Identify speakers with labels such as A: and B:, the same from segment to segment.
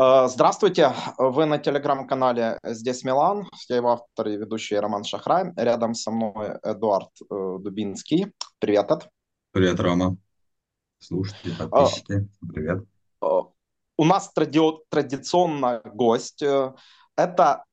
A: Э, здравствуйте, вы на телеграм-канале «Здесь Милан», я его автор и ведущий Роман Шахрай, рядом со мной Эдуард э, Дубинский. Привет, Эд.
B: Привет, Рома. Слушатели, подписчики, привет.
A: Э, у нас тради... традиционно гость. Это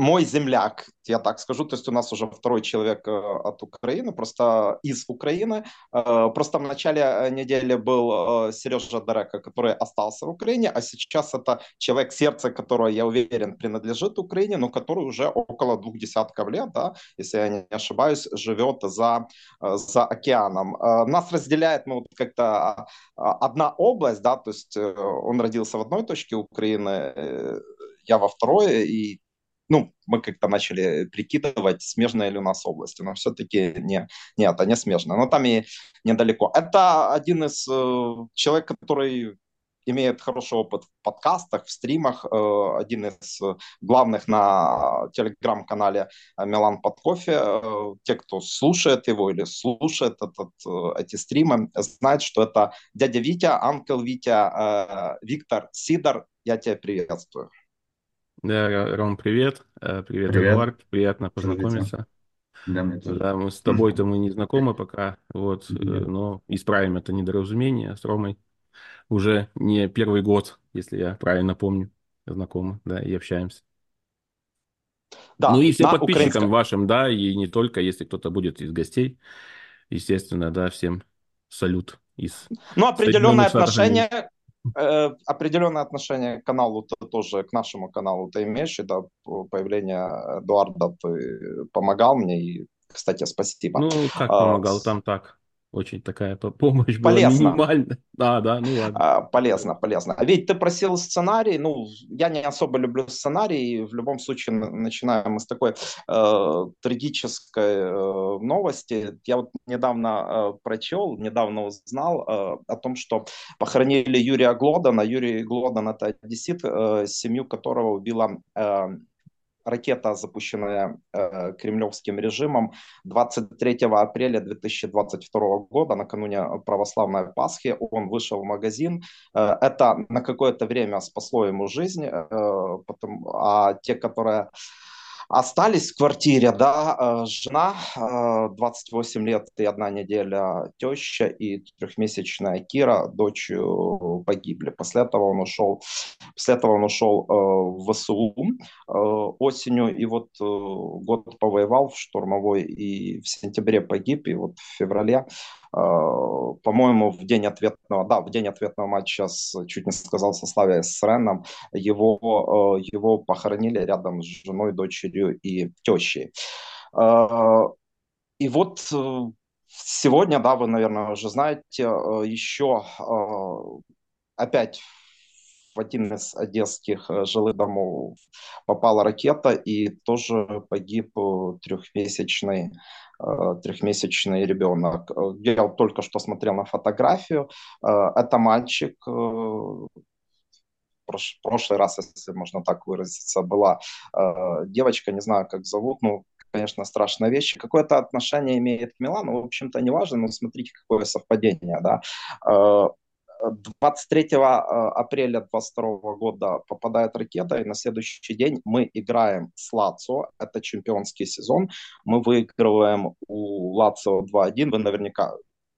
A: мой земляк, я так скажу, то есть у нас уже второй человек э, от Украины, просто из Украины. Э, просто в начале э, недели был Сережа Дерека, который остался в Украине, а сейчас это человек, сердце которого, я уверен, принадлежит Украине, но который уже около двух десятков лет, да, если я не ошибаюсь, живет за, за океаном. Нас разделяет ну, как-то а, одна область, да, то есть он родился в одной точке Украины, я во второй, и ну, мы как-то начали прикидывать, смежная ли у нас область, но все-таки не, нет, это не смежно, но там и недалеко. Это один из э, человек, который имеет хороший опыт в подкастах, в стримах, э, один из главных на телеграм-канале Милан под кофе. Э, те, кто слушает его или слушает этот, э, эти стримы, знают, что это дядя Витя, анкл Витя, э, Виктор Сидор. Я тебя приветствую.
C: Да, Ром, привет. Э, привет, привет. Эдуард. Приятно познакомиться. Да, мне тоже. Да, мы с тобой-то мы не знакомы пока, вот, Нет. Э, но исправим это недоразумение с Ромой. Уже не первый год, если я правильно помню, знакомы, да, и общаемся. Да, ну и всем подписчикам украинском. вашим, да, и не только, если кто-то будет из гостей, естественно, да, всем салют из
A: Ну, определенное отношение, Э, определенное отношение к каналу ты тоже, к нашему каналу ты имеешь, и да, появление Эдуарда ты помогал мне, и, кстати, спасибо.
C: Ну, как а, помогал, там так. Очень такая помощь полезно. была минимальная.
A: Да, да, ну ладно. А, полезно, полезно. А ведь ты просил сценарий, ну, я не особо люблю сценарий, и в любом случае начинаем мы с такой э, трагической э, новости. Я вот недавно э, прочел, недавно узнал э, о том, что похоронили Юрия Глодана. Юрий Глодан – это одессит, э, семью которого убила э, ракета, запущенная э, кремлевским режимом 23 апреля 2022 года, накануне православной Пасхи, он вышел в магазин. Э, это на какое-то время спасло ему жизнь, э, потом, а те, которые Остались в квартире, да, э, жена, 28 э, лет и одна неделя, теща и трехмесячная Кира, дочь э, погибли. После этого он ушел, после этого он ушел в ВСУ осенью и вот год повоевал в штурмовой и в сентябре погиб, и вот в феврале по-моему, в день ответного, да, в день ответного матча с, чуть не сказал, со Славией с Реном, его, э, его похоронили рядом с женой, дочерью и тещей. Э, и вот сегодня, да, вы, наверное, уже знаете, еще опять один из одесских жилых домов попала ракета, и тоже погиб трехмесячный Э, трехмесячный ребенок. Э, я только что смотрел на фотографию. Э, это мальчик, прошлый раз, если можно так выразиться, была девочка, не знаю, как зовут, ну, конечно, страшная вещь. Какое-то отношение имеет к Милану, в общем-то, не важно, но смотрите, какое совпадение, да. 23 э, апреля 2022 года попадает ракета, и на следующий день мы играем с Лацо. Это чемпионский сезон. Мы выигрываем у Лацо 2-1. Вы наверняка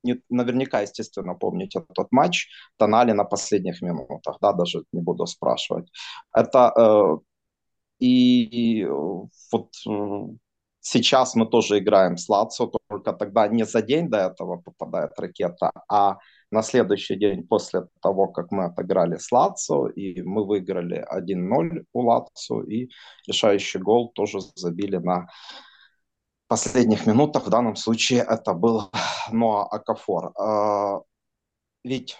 A: не, наверняка, естественно, помните этот матч. Тонали на последних минутах, да, даже не буду спрашивать. Это э, и, и вот э, сейчас мы тоже играем с Лацо, только тогда не за день до этого попадает ракета, а на следующий день после того, как мы отыграли с Лацо, и мы выиграли 1-0 у Лацо, и решающий гол тоже забили на последних минутах. В данном случае это был Ноа Акафор. А, ведь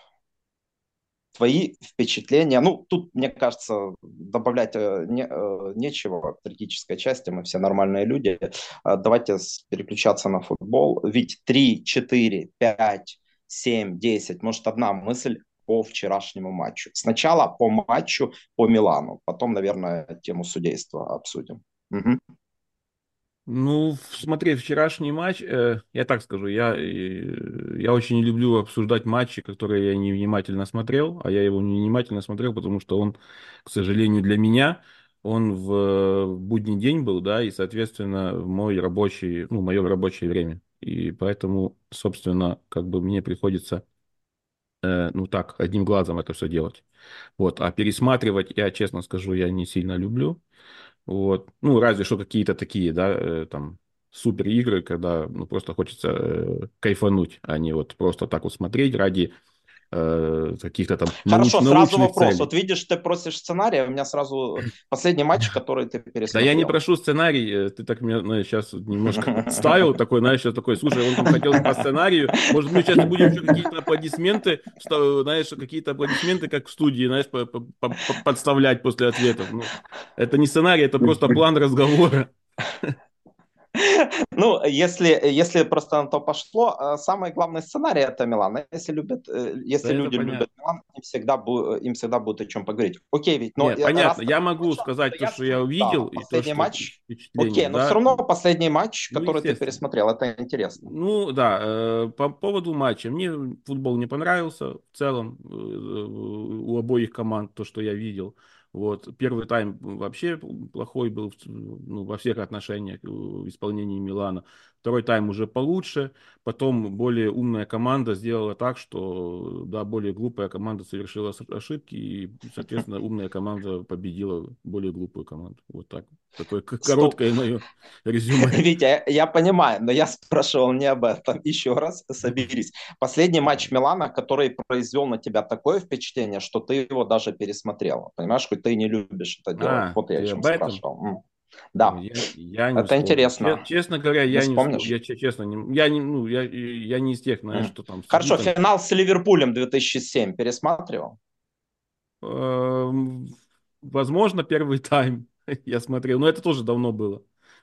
A: твои впечатления, ну, тут, мне кажется, добавлять э, не, э, нечего в трагической части, мы все нормальные люди. А, давайте переключаться на футбол. Ведь 3, 4, 5 7, 10, может, одна мысль по вчерашнему матчу. Сначала по матчу по Милану, потом, наверное, тему судейства обсудим. Угу.
C: Ну, смотри, вчерашний матч, э, я так скажу, я, э, я очень не люблю обсуждать матчи, которые я не внимательно смотрел, а я его не внимательно смотрел, потому что он, к сожалению, для меня, он в будний день был, да, и, соответственно, в мой рабочий, ну, мое рабочее время. И поэтому, собственно, как бы мне приходится, э, ну так, одним глазом это все делать. Вот, а пересматривать, я честно скажу, я не сильно люблю. Вот. Ну, разве что какие-то такие, да, э, там, супер игры, когда ну, просто хочется э, кайфануть, а не вот просто так вот смотреть ради э, каких-то там
A: Хорошо, науч, сразу вопрос. Целей. Вот видишь, ты просишь сценария, у меня сразу последний матч, который ты пересмотрел.
C: Да я не прошу сценарий, э, ты так меня знаешь, сейчас немножко ставил такой, знаешь, сейчас такой, слушай, он там хотел по сценарию, может, мы сейчас будем еще какие-то аплодисменты, что, знаешь, какие-то аплодисменты, как в студии, знаешь, подставлять после ответов. Ну, это не сценарий, это просто план разговора.
A: Ну, если, если просто на то пошло, э, самый главный сценарий это Милан. Если любят, э, если да люди любят Милан, им всегда, им всегда будет о чем поговорить. Окей, ведь,
C: но Нет, понятно. Я могу начало, сказать то, что я увидел.
A: Да, последний то, матч. Окей, да? но все равно последний матч, ну, который ты пересмотрел, это интересно.
C: Ну да, э, по поводу матча. Мне футбол не понравился в целом у обоих команд, то, что я видел. Вот. Первый тайм вообще плохой был ну, во всех отношениях в исполнении Милана. Второй тайм уже получше. Потом более умная команда сделала так, что да, более глупая команда совершила ошибки, и, соответственно, умная команда победила более глупую команду. Вот так. Такое короткое мое резюме.
A: Витя, я понимаю, но я спрашивал не об этом. Еще раз соберись. Последний матч Милана, который произвел на тебя такое впечатление, что ты его даже пересмотрел. Понимаешь, хоть ты не любишь это делать. А, вот я о чем спрашивал. Да, я, я не это вспомню. интересно.
C: Честно говоря, я не, не я честно не, я не, ну, я, я не из тех, знаешь, mm. что там.
A: Хорошо, там... финал с Ливерпулем 2007 пересматривал?
C: Эм, возможно, первый тайм я смотрел, но это тоже давно было.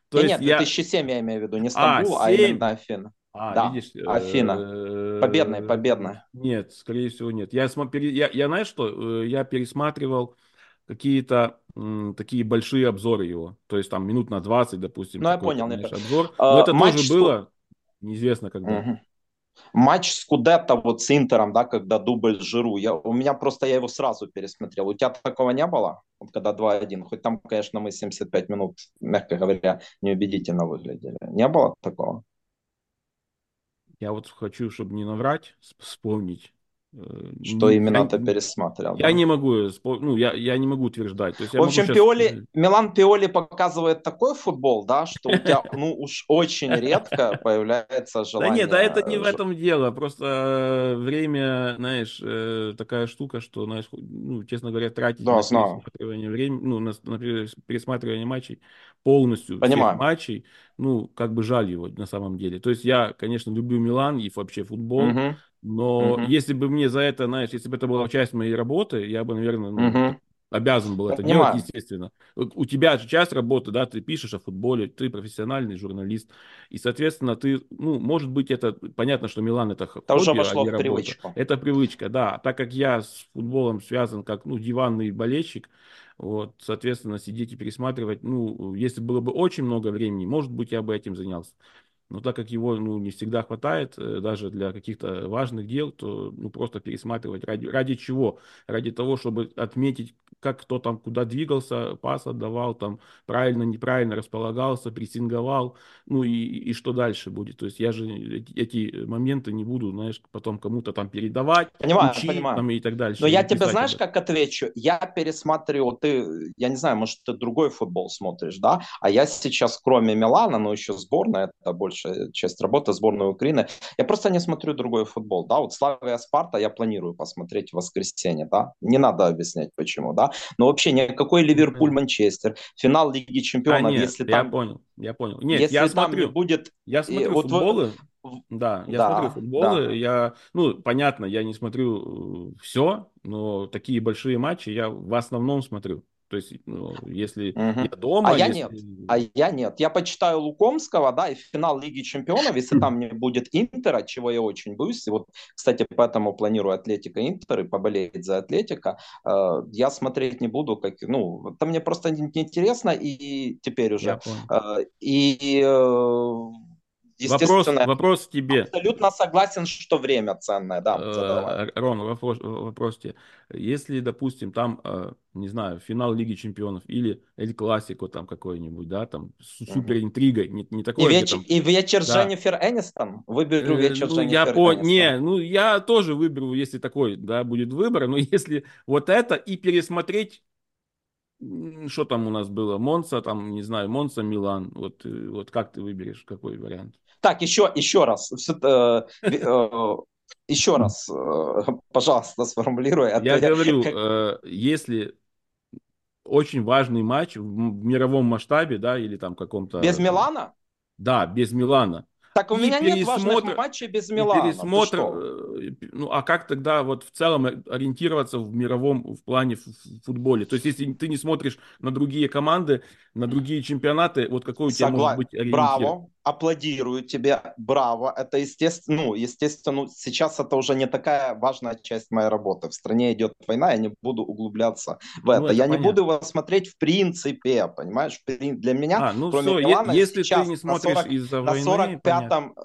A: То нет, есть нет, 2007 я... я имею в виду, не а, Стамбул, а, 7... а именно Афина. А, да, видишь, Афина. Э, победная, победная.
C: Нет, скорее всего, нет. Я, я, я знаешь что, э, я пересматривал какие-то такие большие обзоры его. То есть там минут на 20, допустим.
A: Ну, я понял. Знаешь,
C: обзор. А, Но это матч тоже было неизвестно когда. Угу.
A: Матч с Кудетто вот с Интером, да, когда дубль Жиру, я, у меня просто я его сразу пересмотрел. У тебя такого не было? Вот когда 2-1, хоть там, конечно, мы 75 минут, мягко говоря, неубедительно выглядели. Не было такого?
C: Я вот хочу, чтобы не наврать, вспомнить.
A: Что именно ты пересматривал.
C: Я да? не могу, ну, я, я не могу утверждать. То есть
A: в общем, сейчас... Пиоли, Милан Пиоли показывает такой футбол, да, что у тебя, ну, уж очень редко появляется желание.
C: Да нет, да это не в этом дело, просто э, время, знаешь, э, такая штука, что, знаешь, ну, честно говоря, тратить
A: да, на пересматривание
C: времени, ну, на, на пересматривание матчей полностью Понимаю. всех матчей, ну, как бы жаль его на самом деле. То есть я, конечно, люблю Милан и вообще футбол, угу но угу. если бы мне за это, знаешь, если бы это была часть моей работы, я бы, наверное, ну, угу. обязан был я это понимаю. делать, естественно. У тебя же часть работы, да, ты пишешь о футболе, ты профессиональный журналист, и, соответственно, ты, ну, может быть, это, понятно, что Милан это хобби,
A: уже вошло а не в привычку.
C: Это привычка, да. Так как я с футболом связан как, ну, диванный болельщик, вот, соответственно, сидеть и пересматривать, ну, если было бы очень много времени, может быть, я бы этим занялся. Но так как его ну, не всегда хватает, э, даже для каких-то важных дел, то ну, просто пересматривать ради, ради чего? Ради того, чтобы отметить, как кто там куда двигался, пас отдавал, там правильно, неправильно располагался, прессинговал, ну и, и что дальше будет. То есть я же эти, моменты не буду, знаешь, потом кому-то там передавать,
A: понимаю, учить понимаю.
C: Там, и так дальше.
A: Но я тебе знаешь, как отвечу? Я пересматриваю, ты, я не знаю, может, ты другой футбол смотришь, да? А я сейчас, кроме Милана, но еще сборная, это больше большая часть работы сборной Украины. Я просто не смотрю другой футбол, да, вот Славия Спарта я планирую посмотреть в воскресенье, да, не надо объяснять почему, да, но вообще никакой Ливерпуль, Манчестер, финал Лиги Чемпионов,
C: а, нет,
A: если
C: я
A: там...
C: понял, я понял. Нет, если я смотрю, не будет... Я смотрю вот футболы, да, я да, смотрю футболы, да. я, ну, понятно, я не смотрю э, все, но такие большие матчи я в основном смотрю. То есть, ну, если угу. я дома...
A: А я
C: если...
A: нет, а я нет. Я почитаю Лукомского, да, и финал Лиги Чемпионов, если там не будет Интера, чего я очень боюсь, и вот, кстати, поэтому планирую Атлетика Интер и поболеть за Атлетика, э, я смотреть не буду, как, ну, это мне просто неинтересно, и теперь уже. Э, и э,
C: Вопрос, вопрос тебе.
A: Абсолютно согласен, что время ценное, да.
C: Задавай. Рон, вопрос, вопрос тебе. Если, допустим, там, не знаю, финал Лиги Чемпионов или Эль Классико там какой-нибудь, да, там с супер интригой, не, не такой.
A: И, веч... там... и вечер да. Дженнифер Энистон? Выберу вечер
C: ну, Дженнифер я по... Не, ну я тоже выберу, если такой, да, будет выбор, но если вот это и пересмотреть что там у нас было? Монса, там, не знаю, Монса, Милан. Вот, э, вот как ты выберешь, какой вариант?
A: Так, еще, еще раз. Э, э, еще раз, пожалуйста, сформулируй.
C: А я говорю, если очень важный матч в мировом масштабе, да, или там каком-то...
A: Без Милана?
C: Да, без Милана.
A: Так у и меня нет важных матчей без Милана.
C: Пересмотр, э, ну а как тогда вот в целом ориентироваться в мировом в плане в футболе? То есть если ты не смотришь на другие команды, на другие чемпионаты, вот какой у тебя Согла... может быть ориентир?
A: Браво, аплодирую тебе, браво. Это естественно, ну, естественно, сейчас это уже не такая важная часть моей работы. В стране идет война, я не буду углубляться в ну, это. это я понятно. не буду его смотреть в принципе, понимаешь? Для меня,
C: а, ну кроме все, Милана, если сейчас ты не смотришь из-за войны, на
A: 45-м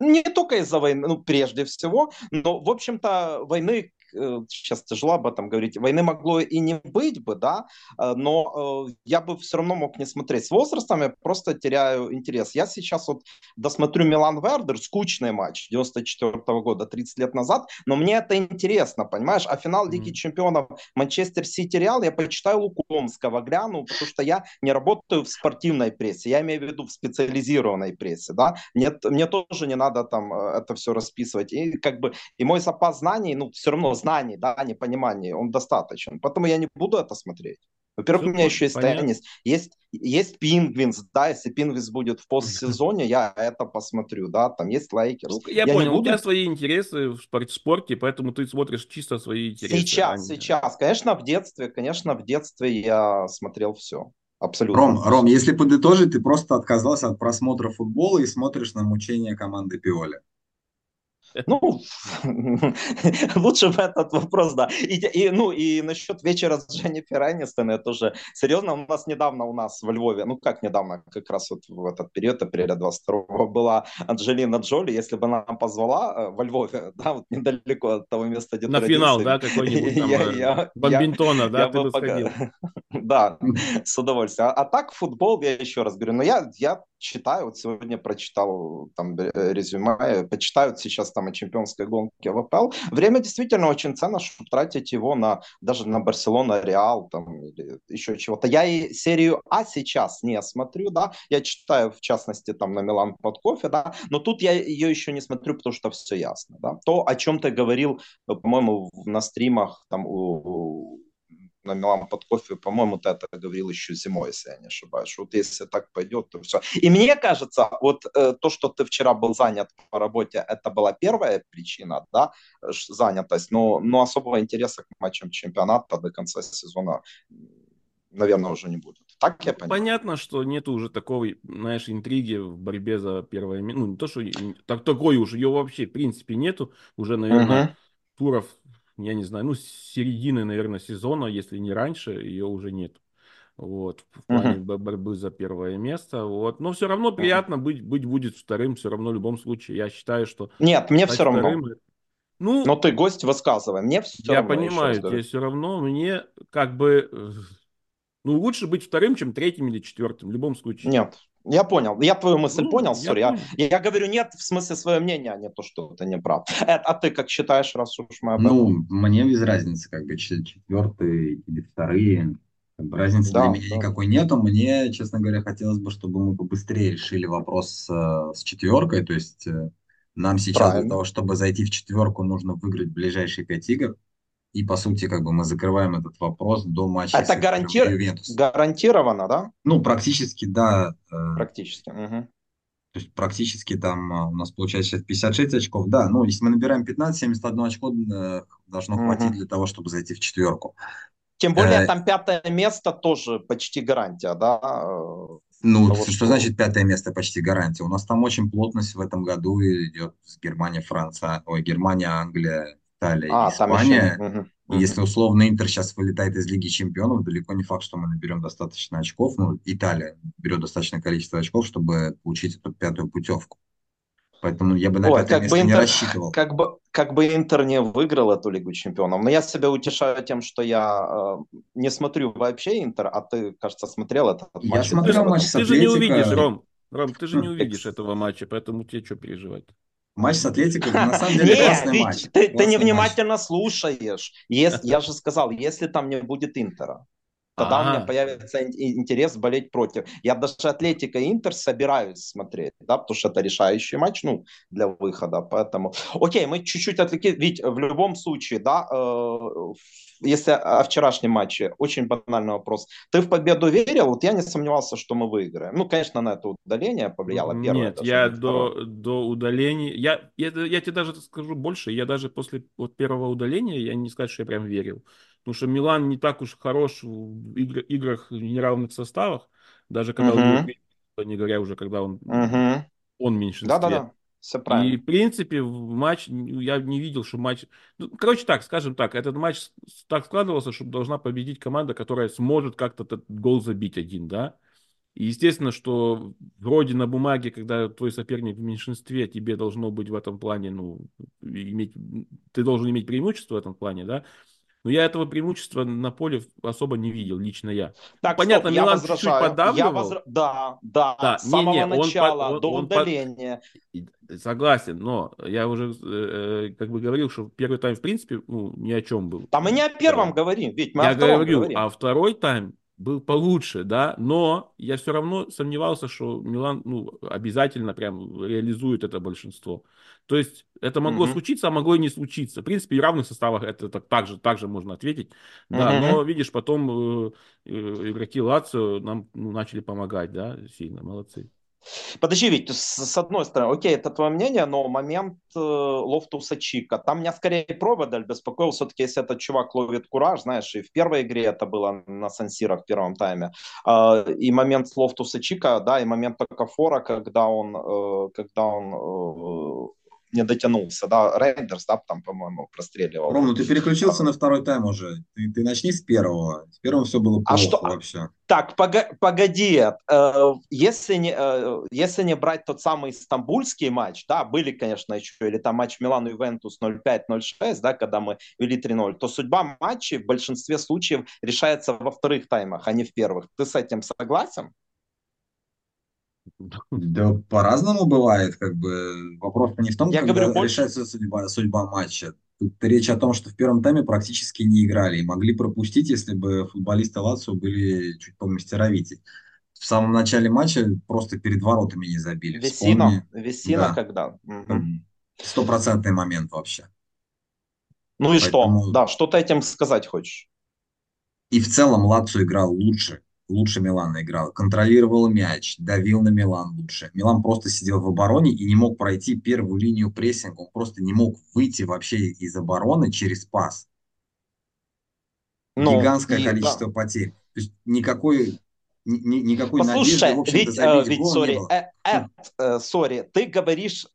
A: не только из-за войны, ну, прежде всего, но, в общем-то, войны Э, сейчас тяжело об этом говорить, войны могло и не быть бы, да, э, но э, я бы все равно мог не смотреть. С возрастом я просто теряю интерес. Я сейчас вот досмотрю Милан Вердер, скучный матч 94 -го года, 30 лет назад, но мне это интересно, понимаешь? А финал Лиги mm-hmm. Чемпионов Манчестер Сити Реал я почитаю Лукомского, гляну, потому что я не работаю в спортивной прессе, я имею в виду в специализированной прессе, да, мне, мне тоже не надо там это все расписывать, и как бы, и мой запас знаний, ну, все равно знаний, да, непонимания, он достаточен. Поэтому я не буду это смотреть. Во-первых, у меня еще есть понятно. теннис, есть, есть Пингвинс, да, если Пингвинс будет в постсезоне, я это посмотрю, да, там есть Лейкерс.
C: Ну, я, я понял, буду... у тебя свои интересы в спорте, поэтому ты смотришь чисто свои интересы.
A: Сейчас, а сейчас, конечно, в детстве, конечно, в детстве я смотрел все. Абсолютно.
B: Ром, Ром, если подытожить, ты просто отказался от просмотра футбола и смотришь на мучения команды Пиоли.
A: Ну, лучше в этот вопрос, да. И, и, ну, и насчет вечера с Дженнифер Энистон, это уже серьезно. У нас недавно у нас в Львове, ну как недавно, как раз вот в этот период, апреля 22 была Анджелина Джоли. Если бы она позвала э, во Львове, да, вот недалеко от того места, где
C: На финал, да, какой-нибудь там, я, э, я, Бомбинтона, да, я ты бы сходил.
A: Да, с удовольствием. А, а так футбол, я еще раз говорю, но я, я читаю, вот сегодня прочитал там э, резюме, почитают сейчас там о чемпионской гонке в АПЛ. Время действительно очень ценно, чтобы тратить его на даже на Барселона, Реал там или еще чего-то. Я и серию А сейчас не смотрю, да, я читаю в частности там на Милан под кофе, да, но тут я ее еще не смотрю, потому что все ясно, да. То, о чем ты говорил, по-моему, на стримах там у на Милан под кофе, по-моему, ты это говорил еще зимой, если я не ошибаюсь. Вот если так пойдет, то все. И мне кажется, вот э, то, что ты вчера был занят по работе, это была первая причина, да, занятость, но, но особого интереса к матчам чемпионата до конца сезона, наверное, уже не будет. Так я
C: понимаю. Понятно, что нет уже такой, знаешь, интриги в борьбе за первое место. Ну, не то, что так, такой уже, ее вообще, в принципе, нету. Уже, наверное, uh-huh. туров я не знаю, ну, с середины, наверное, сезона, если не раньше, ее уже нет. Вот, в плане uh-huh. борьбы за первое место. Вот. Но все равно приятно uh-huh. быть, быть будет вторым, все равно в любом случае. Я считаю, что...
A: Нет, мне все равно. Вторым... Ну, Но ты гость высказывай, мне все
C: я равно. Я понимаю, тебе все равно, мне как бы... Э, ну, лучше быть вторым, чем третьим или четвертым, в любом случае.
A: Нет, я понял. Я твою мысль ну, понял, сори. Я, я, я говорю нет в смысле свое мнение, а не то, что ты не прав. Эд, а ты как считаешь, раз уж мы об
B: этом... Ну, мне без разницы, как бы четвертые или вторые. Разницы да, для меня да. никакой нету. Мне, честно говоря, хотелось бы, чтобы мы побыстрее решили вопрос э, с четверкой. То есть э, нам сейчас Правильно. для того, чтобы зайти в четверку, нужно выиграть ближайшие пять игр. И, по сути, как бы мы закрываем этот вопрос до матча.
A: Это гарантир... гарантированно, да?
B: Ну, практически, да.
A: Э, практически. Угу.
B: То есть практически там э, у нас получается сейчас 56 очков. Да, ну, если мы набираем 15, 71 очко э, должно хватить угу. для того, чтобы зайти в четверку.
A: Тем более э... там пятое место тоже почти гарантия, да?
B: Ну, того, что, что значит пятое место почти гарантия? У нас там очень плотность в этом году идет с Германия, Франция, ой, Германия, Англия, Италия, а, Испания. Там еще... И если условно Интер сейчас вылетает из Лиги Чемпионов, далеко не факт, что мы наберем достаточно очков. Ну, Италия берет достаточное количество очков, чтобы получить эту пятую путевку. Поэтому я бы на Ой, пятое место Интер, не рассчитывал.
A: Как бы, как бы Интер не выиграл эту Лигу Чемпионов. Но я себя утешаю тем, что я э, не смотрю вообще Интер, а ты, кажется, смотрел этот
B: матч. Я смотрел матч с
C: Ты же не увидишь, Ром. Ром, ты же не увидишь этого матча, поэтому тебе что переживать?
B: Матч с Атлетико, на самом деле, классный матч.
A: Ты невнимательно слушаешь. я же сказал, если там не будет Интера, тогда А-а-а. у меня появится интерес болеть против. Я даже Атлетика и Интер собираюсь смотреть, да, потому что это решающий матч, ну, для выхода, поэтому... Окей, мы чуть-чуть отвлекли, ведь в любом случае, да, э, если о вчерашнем матче, очень банальный вопрос. Ты в победу верил? Вот я не сомневался, что мы выиграем. Ну, конечно, на это удаление повлияло
C: первое. Нет, я до, до удаления... Я, я, я тебе даже скажу больше. Я даже после вот первого удаления, я не сказать, что я прям верил. Потому что Милан не так уж хорош в игр, играх в неравных составах. Даже когда uh-huh. он, не говоря уже, когда он, uh-huh. он меньшинстве.
A: Да-да-да. Все правильно.
C: И, в принципе, в матч, я не видел, что матч... Ну, короче так, скажем так, этот матч так складывался, что должна победить команда, которая сможет как-то этот гол забить один, да? И естественно, что вроде на бумаге, когда твой соперник в меньшинстве, тебе должно быть в этом плане, ну, иметь, ты должен иметь преимущество в этом плане, да? Но я этого преимущества на поле особо не видел, лично я.
A: Так, Понятно, стоп, Милан чуть-чуть подавливал. Я возра... Да, да, да, с самого не, начала он, до он, удаления.
C: Под... Согласен, но я уже э, как бы говорил, что первый тайм в принципе ну, ни о чем был.
A: Там мы не о первом да. говорим, ведь мы
C: я о втором говорю, говорим. а второй тайм был получше, да, но я все равно сомневался, что Милан ну, обязательно прям реализует это большинство. То есть это могло mm-hmm. случиться, а могло и не случиться. В принципе, и в равных составах это так, так, же, так же можно ответить. Да, mm-hmm. но видишь, потом э, э, игроки Лацио нам ну, начали помогать, да, сильно, молодцы.
A: Подожди, ведь с, одной стороны, окей, это твое мнение, но момент э, Лофтуса Чика, там меня скорее проводаль беспокоил, все-таки если этот чувак ловит кураж, знаешь, и в первой игре это было на Сансира в первом тайме, э, и момент Лофтус-Чика, да, и момент Окафора, когда он, э, когда он э, не дотянулся, да, Рейндерс, да, там, по-моему, простреливал.
B: Ром, ну ты переключился на второй тайм уже, ты, ты начни с первого, с первого все было а плохо а что? вообще.
A: Так, погоди, э, если не, э, если не брать тот самый стамбульский матч, да, были, конечно, еще, или там матч Милан-Ювентус 0-5-0-6, да, когда мы вели 3-0, то судьба матчей в большинстве случаев решается во вторых таймах, а не в первых. Ты с этим согласен?
B: Да по-разному бывает, как бы вопрос не в том, Я когда говорю, решается судьба, судьба матча. Тут речь о том, что в первом тайме практически не играли и могли пропустить, если бы футболисты Лацио были чуть помастеровитей. В самом начале матча просто перед воротами не забили.
A: Весина, Весина да. когда?
B: Стопроцентный момент вообще.
A: Ну и Поэтому... что? Да, что ты этим сказать хочешь?
B: И в целом Лацио играл лучше лучше Милана играл, контролировал мяч, давил на Милан лучше. Милан просто сидел в обороне и не мог пройти первую линию прессинга, он просто не мог выйти вообще из обороны через пас. Ну, Гигантское и, количество да. потерь. То есть никакой ни, никакой
A: Послушай, надежды, в общем-то, ведь, э, ведь, сори, э, э, э, sorry, ты говоришь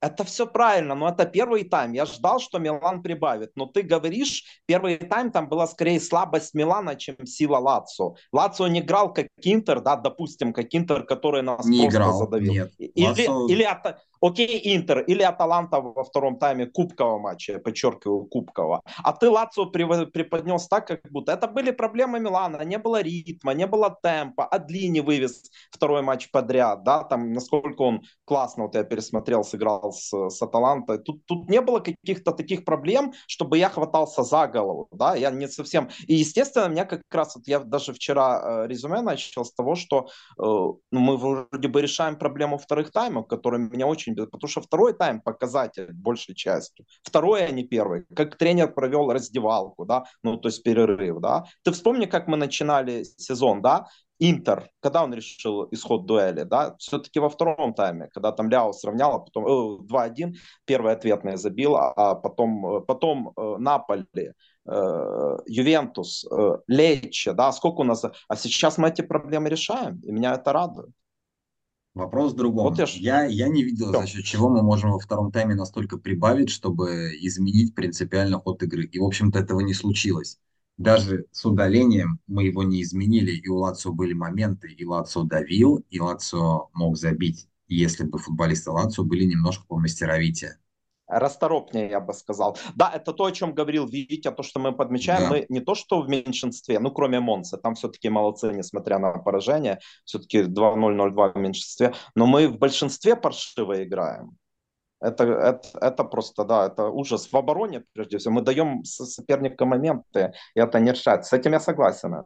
A: это все правильно, но это первый тайм. Я ждал, что Милан прибавит. Но ты говоришь, первый тайм там была скорее слабость Милана, чем сила Лацо. Лацо не играл как Интер, да, допустим, как Интер, который нас
B: не
A: просто
B: играл,
A: задавил.
B: Нет.
A: Или, Лацо... или, это, Окей, Интер или Аталанта во втором тайме кубкового матча, подчеркиваю, кубкового. А ты Лацо преподнес так, как будто это были проблемы Милана, не было ритма, не было темпа, Адлини вывез второй матч подряд, да, там, насколько он классно, вот я пересмотрел, сыграл с, с Аталантой. Тут, тут не было каких-то таких проблем, чтобы я хватался за голову, да, я не совсем... И, естественно, меня как раз, вот я даже вчера э, резюме начал с того, что э, ну, мы вроде бы решаем проблему вторых таймов, которые меня очень очень, потому что второй тайм показатель большей частью. Второй, а не первый. Как тренер провел раздевалку, да, ну, то есть перерыв, да. Ты вспомни, как мы начинали сезон, да, Интер, когда он решил исход дуэли, да, все-таки во втором тайме, когда там Ляо сравнял, а потом э, 2-1, первый ответный забил, а потом, э, потом э, Наполи э, Ювентус, э, Лече, да, сколько у нас, а сейчас мы эти проблемы решаем, и меня это радует.
B: Вопрос в другом. Вот я, я, я не видел, за счет чего мы можем во втором тайме настолько прибавить, чтобы изменить принципиально ход игры. И, в общем-то, этого не случилось. Даже с удалением мы его не изменили, и у Лацио были моменты, и Лацио давил, и Лацио мог забить, если бы футболисты Лацио были немножко по мастеровития
A: расторопнее, я бы сказал. Да, это то, о чем говорил Витя, то, что мы подмечаем, да. мы не то, что в меньшинстве, ну, кроме Монса, там все-таки молодцы, несмотря на поражение, все-таки 2-0-0-2 в меньшинстве, но мы в большинстве паршиво играем. Это, это, это просто, да, это ужас. В обороне, прежде всего, мы даем соперникам моменты, и это не решает. С этим я согласен.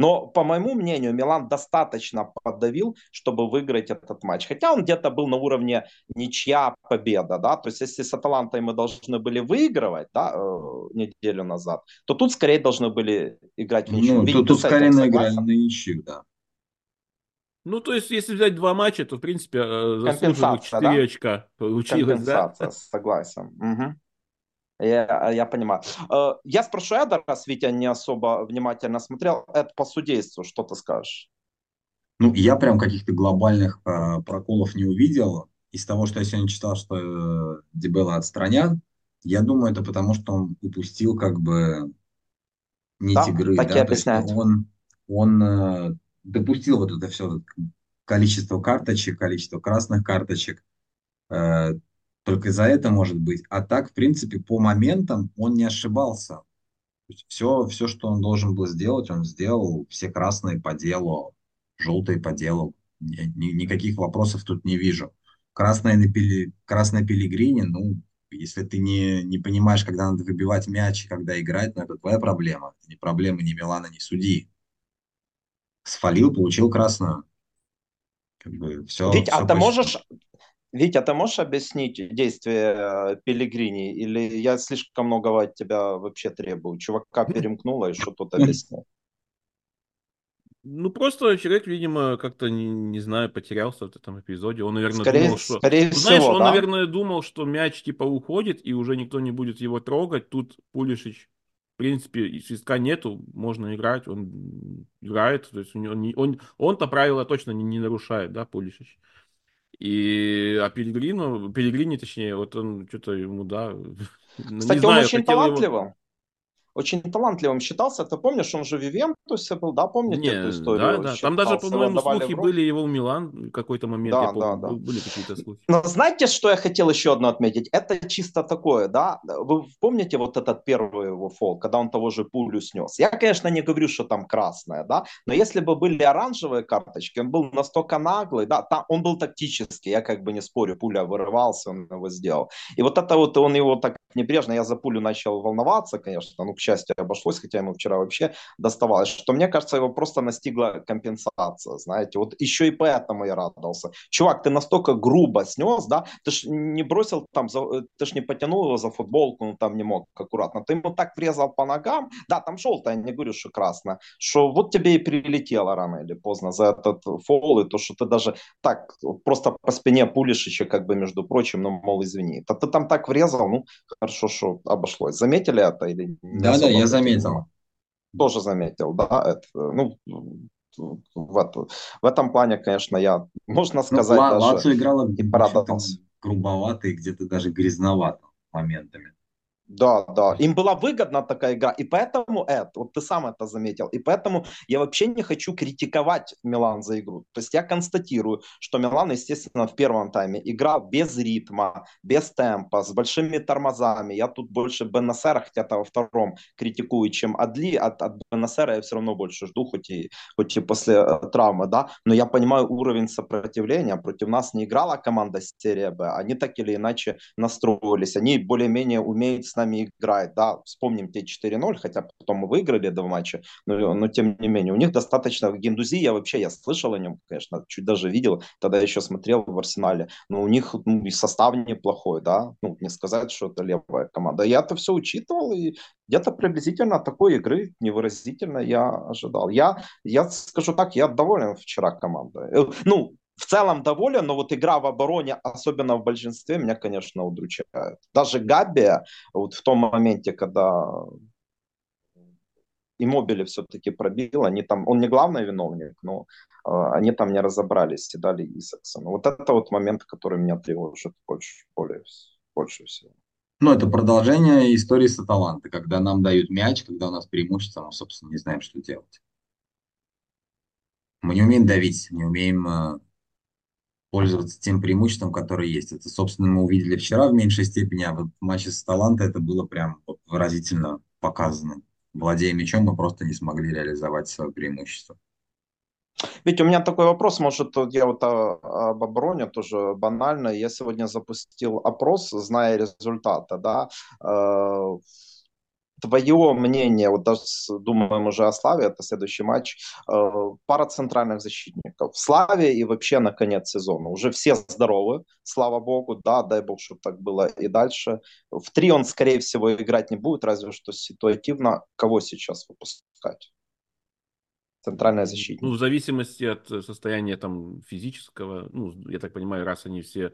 A: Но, по моему мнению, Милан достаточно подавил, чтобы выиграть этот матч. Хотя он где-то был на уровне ничья победа, да, то есть если с Аталантой мы должны были выигрывать, да, э, неделю назад, то тут скорее должны были играть в ничью.
B: Ну, тут, тут скорее наиграли на ничью, да.
C: Ну, то есть, если взять два матча, то, в принципе, э, заслуженных 4 да? очка получилось, Компенсация,
A: да? согласен. Угу. Я, я понимаю. Э, я спрошу Эда, раз Витя не особо внимательно смотрел. Это по судейству, что ты скажешь?
B: Ну, я прям каких-то глобальных э, проколов не увидел. Из того, что я сегодня читал, что э, Дебела отстранят, я думаю, это потому, что он упустил как бы нить да, игры. Так да? объясняет. Он, он э, допустил вот это все количество карточек, количество красных карточек. Э, только за это может быть. А так, в принципе, по моментам он не ошибался. все, все, что он должен был сделать, он сделал. Все красные по делу, желтые по делу. Ни, никаких вопросов тут не вижу. Красная на пили, красная пилигрине, ну, если ты не, не понимаешь, когда надо выбивать мяч, когда играть, ну, это твоя проблема. Не проблема ни Милана, ни судьи. Сфалил, получил красную.
A: Как бы все, Ведь, все а ты можешь, Витя, ты можешь объяснить действие э, Пелигрини? Или я слишком многого от тебя вообще требую? Чувака перемкнуло, и что тут объяснил?
C: Ну, просто человек, видимо, как-то, не, не знаю, потерялся в этом эпизоде. Он, наверное, скорее, думал, что... Скорее ну, Знаешь, всего, он, да? наверное, думал, что мяч, типа, уходит, и уже никто не будет его трогать. Тут Пулишич, в принципе, свистка нету, можно играть, он играет. То есть он, он, он-то правила точно не, не нарушает, да, Пулишич. И, а Пелегрину, Пелегрини, точнее, вот он что-то ему, да...
A: Ну, Кстати, знаю, он очень талантливым. Его... Очень талантливым считался. Ты помнишь, он же в Ювентусе был, да? Помните Не, эту историю?
C: Да, да. Там даже, по-моему, слухи были его в Милан в какой-то момент. Да, я помню, да, да. Были
A: какие-то слухи. Но знаете, что я хотел еще одно отметить? Это чисто такое, да? Вы помните вот этот первый его фол, когда он того же пулю снес? Я, конечно, не говорю, что там красная, да? Но если бы были оранжевые карточки, он был настолько наглый, да? Там, он был тактический, я как бы не спорю, пуля вырывался, он его сделал. И вот это вот он его так небрежно, я за пулю начал волноваться, конечно, ну, к обошлось, хотя ему вчера вообще доставалось, что мне кажется, его просто настигла компенсация, знаете, вот еще и поэтому я радовался. Чувак, ты настолько грубо снес, да, ты ж не бросил там, ты ж не потянул его за футболку, ну там не мог аккуратно, ты ему так врезал по ногам, да, там желтая, не говорю, что красная, что вот тебе и прилетело рано или поздно за этот фол, и то, что ты даже так просто по спине пулишь еще как бы, между прочим, ну, мол, извини. А ты там так врезал, ну, хорошо, что обошлось. Заметили это или
B: Да, да, я заметил.
A: Тоже заметил, да. Это, ну, в, в этом плане, конечно, я, можно ну, сказать, ну, даже
B: Лацо играла и порадовался. грубовато и где-то даже грязновато моментами.
A: Да, да. Им была выгодна такая игра. И поэтому это, вот ты сам это заметил, и поэтому я вообще не хочу критиковать Милан за игру. То есть я констатирую, что Милан, естественно, в первом тайме играл без ритма, без темпа, с большими тормозами. Я тут больше Беннасера, хотя-то во втором критикую, чем Адли. От, от Беннасера я все равно больше жду, хоть и, хоть и после э, травмы, да. Но я понимаю уровень сопротивления. Против нас не играла команда серия Б. Они так или иначе настроились. Они более-менее умеют с нами играет, да, вспомним те 4-0, хотя потом мы выиграли два матча, но, но тем не менее, у них достаточно, Гендузи, я вообще, я слышал о нем, конечно, чуть даже видел, тогда еще смотрел в Арсенале, но у них ну, и состав неплохой, да, ну, не сказать, что это левая команда. Я это все учитывал, и где-то приблизительно такой игры невыразительно я ожидал. Я, я скажу так, я доволен вчера командой. Э, ну, в целом доволен, но вот игра в обороне, особенно в большинстве, меня, конечно, удручает. Даже Габи, вот в том моменте, когда Иммобили все-таки пробил, они там, он не главный виновник, но э, они там не разобрались и дали Исаксону. Вот это вот момент, который меня тревожит больше, более, больше всего.
B: Ну, это продолжение истории с Аталанты, когда нам дают мяч, когда у нас преимущество, мы, собственно, не знаем, что делать. Мы не умеем давить, не умеем э, пользоваться тем преимуществом, которое есть. Это, собственно, мы увидели вчера в меньшей степени, а вот в матче с Таланта это было прям выразительно показано. Владея мячом, мы просто не смогли реализовать свое преимущество.
A: Ведь у меня такой вопрос, может, я вот об обороне тоже банально. Я сегодня запустил опрос, зная результаты, да, э, твое мнение, вот даже думаем уже о Славе, это следующий матч, э, пара центральных защитников. Славе и вообще на конец сезона. Уже все здоровы, слава богу, да, дай бог, чтобы так было и дальше. В три он, скорее всего, играть не будет, разве что ситуативно. Кого сейчас выпускать? Центральная защитник.
C: Ну, в зависимости от состояния там физического, ну, я так понимаю, раз они все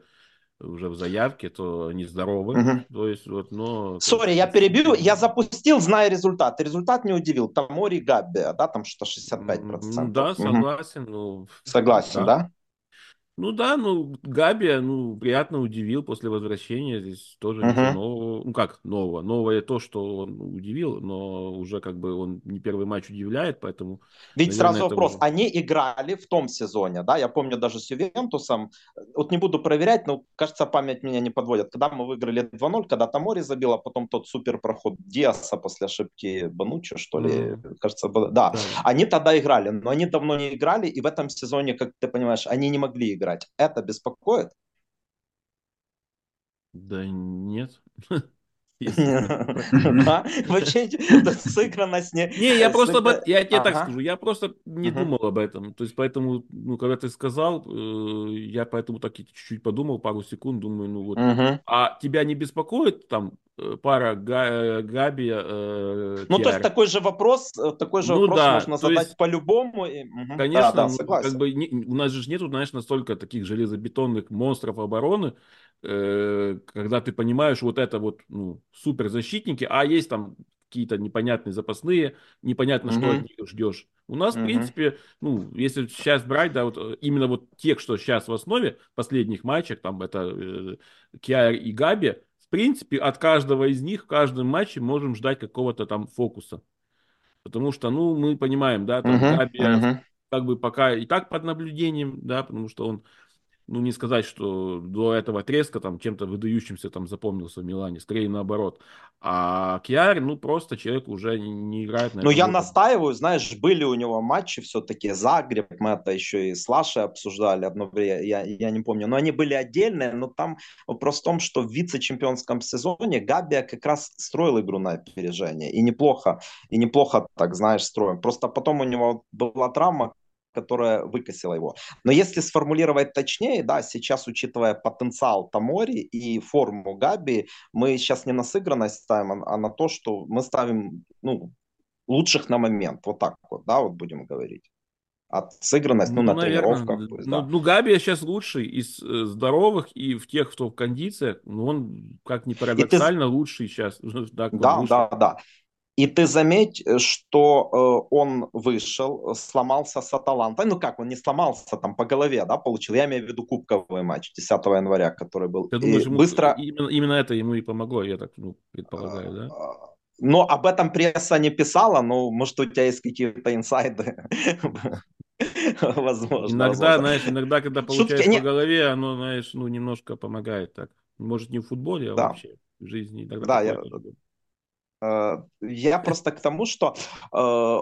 C: уже в заявке, то они здоровы. Угу. То есть, вот, но...
A: Сорри, я перебью. Я запустил, зная результат. Результат не удивил. Томори, Габбиа, да, там что 65%.
C: Ну, да, согласен. Угу. Ну,
A: согласен, да? да?
C: Ну да, ну Габбиа, ну приятно удивил после возвращения. Здесь тоже uh-huh. ничего нового. Ну как нового? Новое то, что он удивил, но уже как бы он не первый матч удивляет, поэтому.
A: Ведь наверное, сразу вопрос: уже... они играли в том сезоне, да? Я помню даже с Ювентусом. Вот не буду проверять, но кажется память меня не подводит. Когда мы выиграли 2-0, когда Тамори забил, а потом тот супер проход Диаса после ошибки Бануча, что ли, uh-huh. кажется, да. да. Они тогда играли, но они давно не играли, и в этом сезоне, как ты понимаешь, они не могли играть играть. Это беспокоит?
C: Да нет.
A: Да, вообще сыгранность не...
C: Не, я просто, я тебе так скажу, я просто не думал об этом. То есть поэтому, ну, когда ты сказал, э, я поэтому так чуть-чуть подумал, пару секунд, думаю, ну вот. А тебя не беспокоит там э, пара Габи,
A: э, Ну, то есть такой же вопрос, такой же ну вопрос можно задать по-любому.
C: Конечно, да, ну, как бы у нас же нету, знаешь, настолько таких железобетонных монстров обороны, Э, когда ты понимаешь вот это вот ну, суперзащитники, а есть там какие-то непонятные запасные, непонятно, mm-hmm. что от них ждешь. У нас, mm-hmm. в принципе, ну, если сейчас брать, да, вот э, именно вот тех, что сейчас в основе последних матчах, там это э, Киар и Габи, в принципе, от каждого из них в каждом матче можем ждать какого-то там фокуса. Потому что, ну, мы понимаем, да, там uh-huh, Габи uh-huh. как бы пока и так под наблюдением, да, потому что он ну, не сказать, что до этого треска там чем-то выдающимся там запомнился в Милане, скорее наоборот. А Кьяр, ну, просто человек уже не, играет
A: на Ну, я настаиваю, знаешь, были у него матчи все-таки, Загреб, мы это еще и с Лашей обсуждали одно время, я, я не помню, но они были отдельные, но там вопрос в том, что в вице-чемпионском сезоне Габия как раз строил игру на опережение, и неплохо, и неплохо так, знаешь, строим. Просто потом у него была травма, которая выкосила его. Но если сформулировать точнее, да, сейчас, учитывая потенциал Тамори и форму Габи, мы сейчас не на сыгранность ставим, а на то, что мы ставим ну, лучших на момент. Вот так вот, да, вот будем говорить. От сыгранность, ну, ну на наверное, тренировках.
C: Пусть, ну, да. ну, Габи сейчас лучший из э, здоровых и в тех, кто в кондициях, ну, он, как ни парадоксально, ты... лучший сейчас.
A: да, да, да. И ты заметь, э, что э, он вышел, сломался с Аталантой. Ну как, он не сломался там по голове, да, получил. Я имею в виду кубковый матч 10 января, который был.
C: Ты думаешь, ему, быстро... именно, именно это ему и помогло, я так ну, предполагаю, да?
A: Но об этом пресса не писала, но может у тебя есть какие-то инсайды.
C: Возможно. Иногда, знаешь, иногда, когда получаешь по голове, оно, знаешь, ну, немножко помогает так. Может, не в футболе, а вообще в жизни.
A: Да, я, Э, я просто к тому, что э,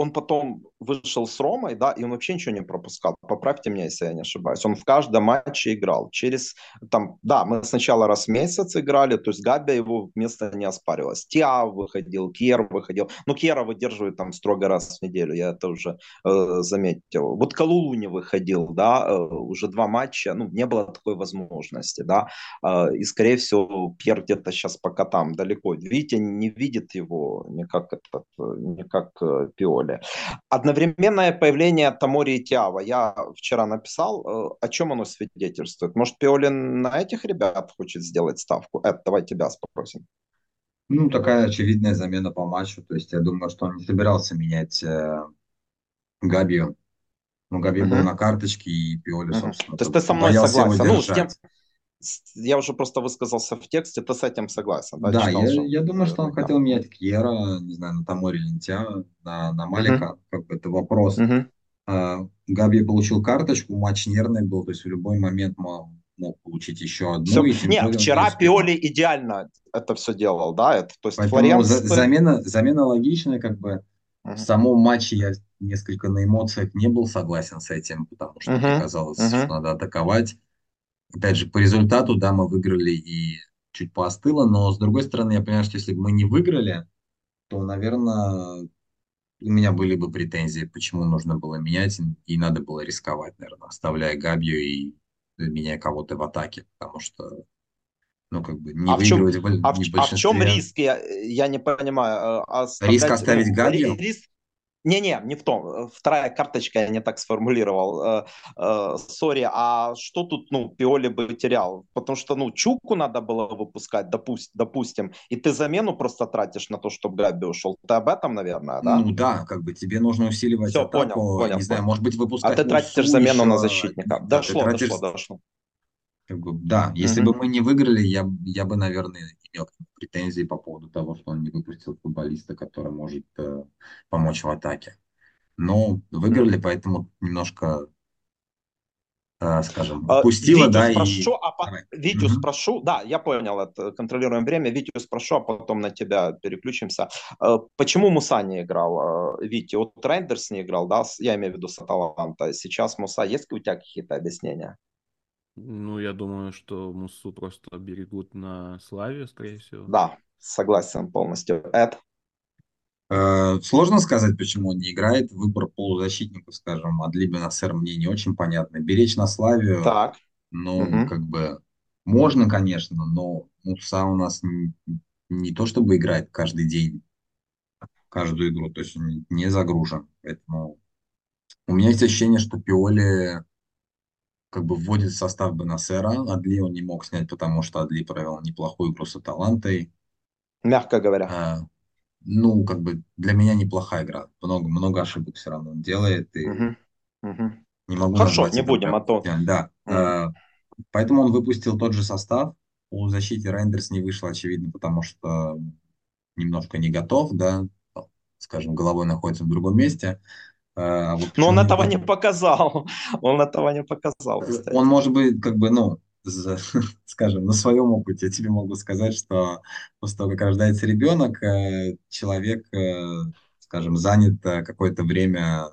A: он потом вышел с Ромой, да, и он вообще ничего не пропускал. Поправьте меня, если я не ошибаюсь. Он в каждом матче играл. Через, там, да, мы сначала раз в месяц играли, то есть Габи его место не оспаривалось. Тиа выходил, Кьер выходил. Ну, Кьера выдерживает там строго раз в неделю, я это уже э, заметил. Вот Калулу не выходил, да, э, уже два матча, ну, не было такой возможности, да. Э, и, скорее всего, Пьер где-то сейчас пока там далеко. Видите, не видит его никак, этот, никак э, Пиоли деле. Одновременное появление Тамори и Тиава. Я вчера написал, э, о чем оно свидетельствует. Может, Пиолин на этих ребят хочет сделать ставку? Эд, давай тебя спросим.
B: Ну, такая очевидная замена по матчу. То есть я думаю, что он не собирался менять э, Габию. Но Габи угу. был на карточке, и Пиоли, угу. собственно,
A: То есть ты со мной согласен? Ну, с тем, я уже просто высказался в тексте, ты с этим согласен?
B: Да, да я, я думаю, что он да. хотел менять Кьера, не знаю, на Тамори Лентя, на, на Малика, угу. как бы это вопрос. А, Габи получил карточку, матч нервный был, то есть в любой момент мог, мог получить еще одну. Все.
A: Не, вчера Пиоли идеально это все делал, да? Это, то есть
B: Поэтому Флоренс... замена, замена логичная, как бы uh-huh. в самом матче я несколько на эмоциях не был согласен с этим, потому что uh-huh. казалось, uh-huh. что надо атаковать. Опять же, по результату, да, мы выиграли и чуть поостыло, но с другой стороны, я понимаю, что если бы мы не выиграли, то, наверное, у меня были бы претензии, почему нужно было менять, и надо было рисковать, наверное, оставляя Габью и меняя кого-то в атаке, потому что ну, как бы не
A: а выигрывать в, чем, в, а, в, а в чем риск, я, я не понимаю.
B: Э, оставлять, риск оставить ну, Габью?
A: Риск, не-не, не в том. Вторая карточка, я не так сформулировал. Э, э, сори, а что тут, ну, Пиоли бы терял? Потому что, ну, Чуку надо было выпускать, допустим, допустим, и ты замену просто тратишь на то, чтобы Габи ушел. Ты об этом, наверное, да?
B: Ну да, как бы тебе нужно усиливать Все, атаку, понял, понял, не знаю, может быть, выпускать...
A: А ты тратишь замену на защитника. Дошло, да, тратишь... дошло, дошло.
B: Как бы, да, если mm-hmm. бы мы не выиграли, я, я бы, наверное, имел претензии по поводу того, что он не выпустил футболиста, который может э, помочь в атаке. Но выиграли, mm-hmm. поэтому немножко, э, скажем, а, упустило, Витю да,
A: спрошу, и... а по... Витю mm-hmm. спрошу, да, я понял, это, контролируем время, Витю спрошу, а потом на тебя переключимся. Э, почему Муса не играл, э, Витя? Вот Рейндерс не играл, да, я имею в виду с Аталанта, сейчас Муса, есть у тебя какие-то объяснения?
C: Ну, я думаю, что Мусу просто берегут на славе, скорее всего.
A: Да, согласен полностью. Эд?
B: Э, сложно сказать, почему он не играет. Выбор полузащитников, скажем, от Насер мне не очень понятно. Беречь на славе,
A: так.
B: ну, угу. как бы, можно, конечно, но Муса у нас не, не то чтобы играет каждый день, каждую игру, то есть он не загружен. Поэтому у меня есть ощущение, что Пиоли как бы вводит в состав Бенасера. Адли он не мог снять, потому что Адли провел неплохую игру с Аталантой.
A: Мягко говоря. А,
B: ну, как бы для меня неплохая игра. Много, много ошибок все равно он делает. И угу.
A: Угу. Не могу Хорошо, не будем, а то...
B: Да. Угу. А, поэтому он выпустил тот же состав. У защите Рейндерс не вышло, очевидно, потому что немножко не готов, да, скажем, головой находится в другом месте.
A: А, вот Но он этого не показал. Он этого не показал.
B: Кстати. Он может быть, как бы, ну, за, скажем, на своем опыте я тебе могу сказать, что после того, как рождается ребенок, э, человек, э, скажем, занят э, какое-то время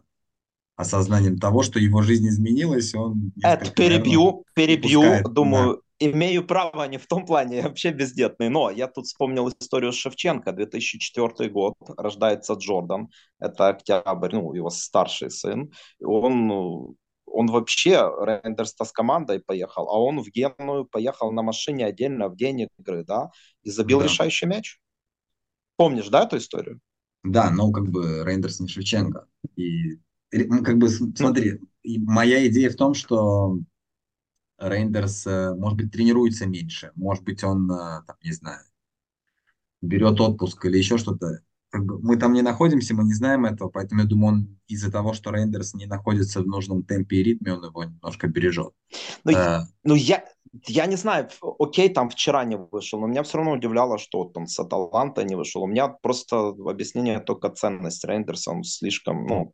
B: осознанием того, что его жизнь изменилась, он...
A: Это перебью, наверное, перебью, думаю, имею право не в том плане, я вообще бездетный, но я тут вспомнил историю Шевченко, 2004 год, рождается Джордан, это октябрь, ну, его старший сын, он, ну, он вообще Рейндерста с командой поехал, а он в Генную поехал на машине отдельно в день игры, да, и забил да. решающий мяч. Помнишь, да, эту историю?
B: Да, но как бы Рейндерс не Шевченко. И как бы, ну, смотри, ну, моя идея в том, что Рейндерс, э, может быть, тренируется меньше, может быть, он, э, там, не знаю, берет отпуск или еще что-то. Мы там не находимся, мы не знаем этого, поэтому я думаю, он из-за того, что Рейндерс не находится в нужном темпе и ритме, он его немножко бережет.
A: Ну, а... ну я, я не знаю, окей, там вчера не вышел, но меня все равно удивляло, что он с Аталанта не вышел. У меня просто объяснение только ценность Рейндерса, он слишком, ну,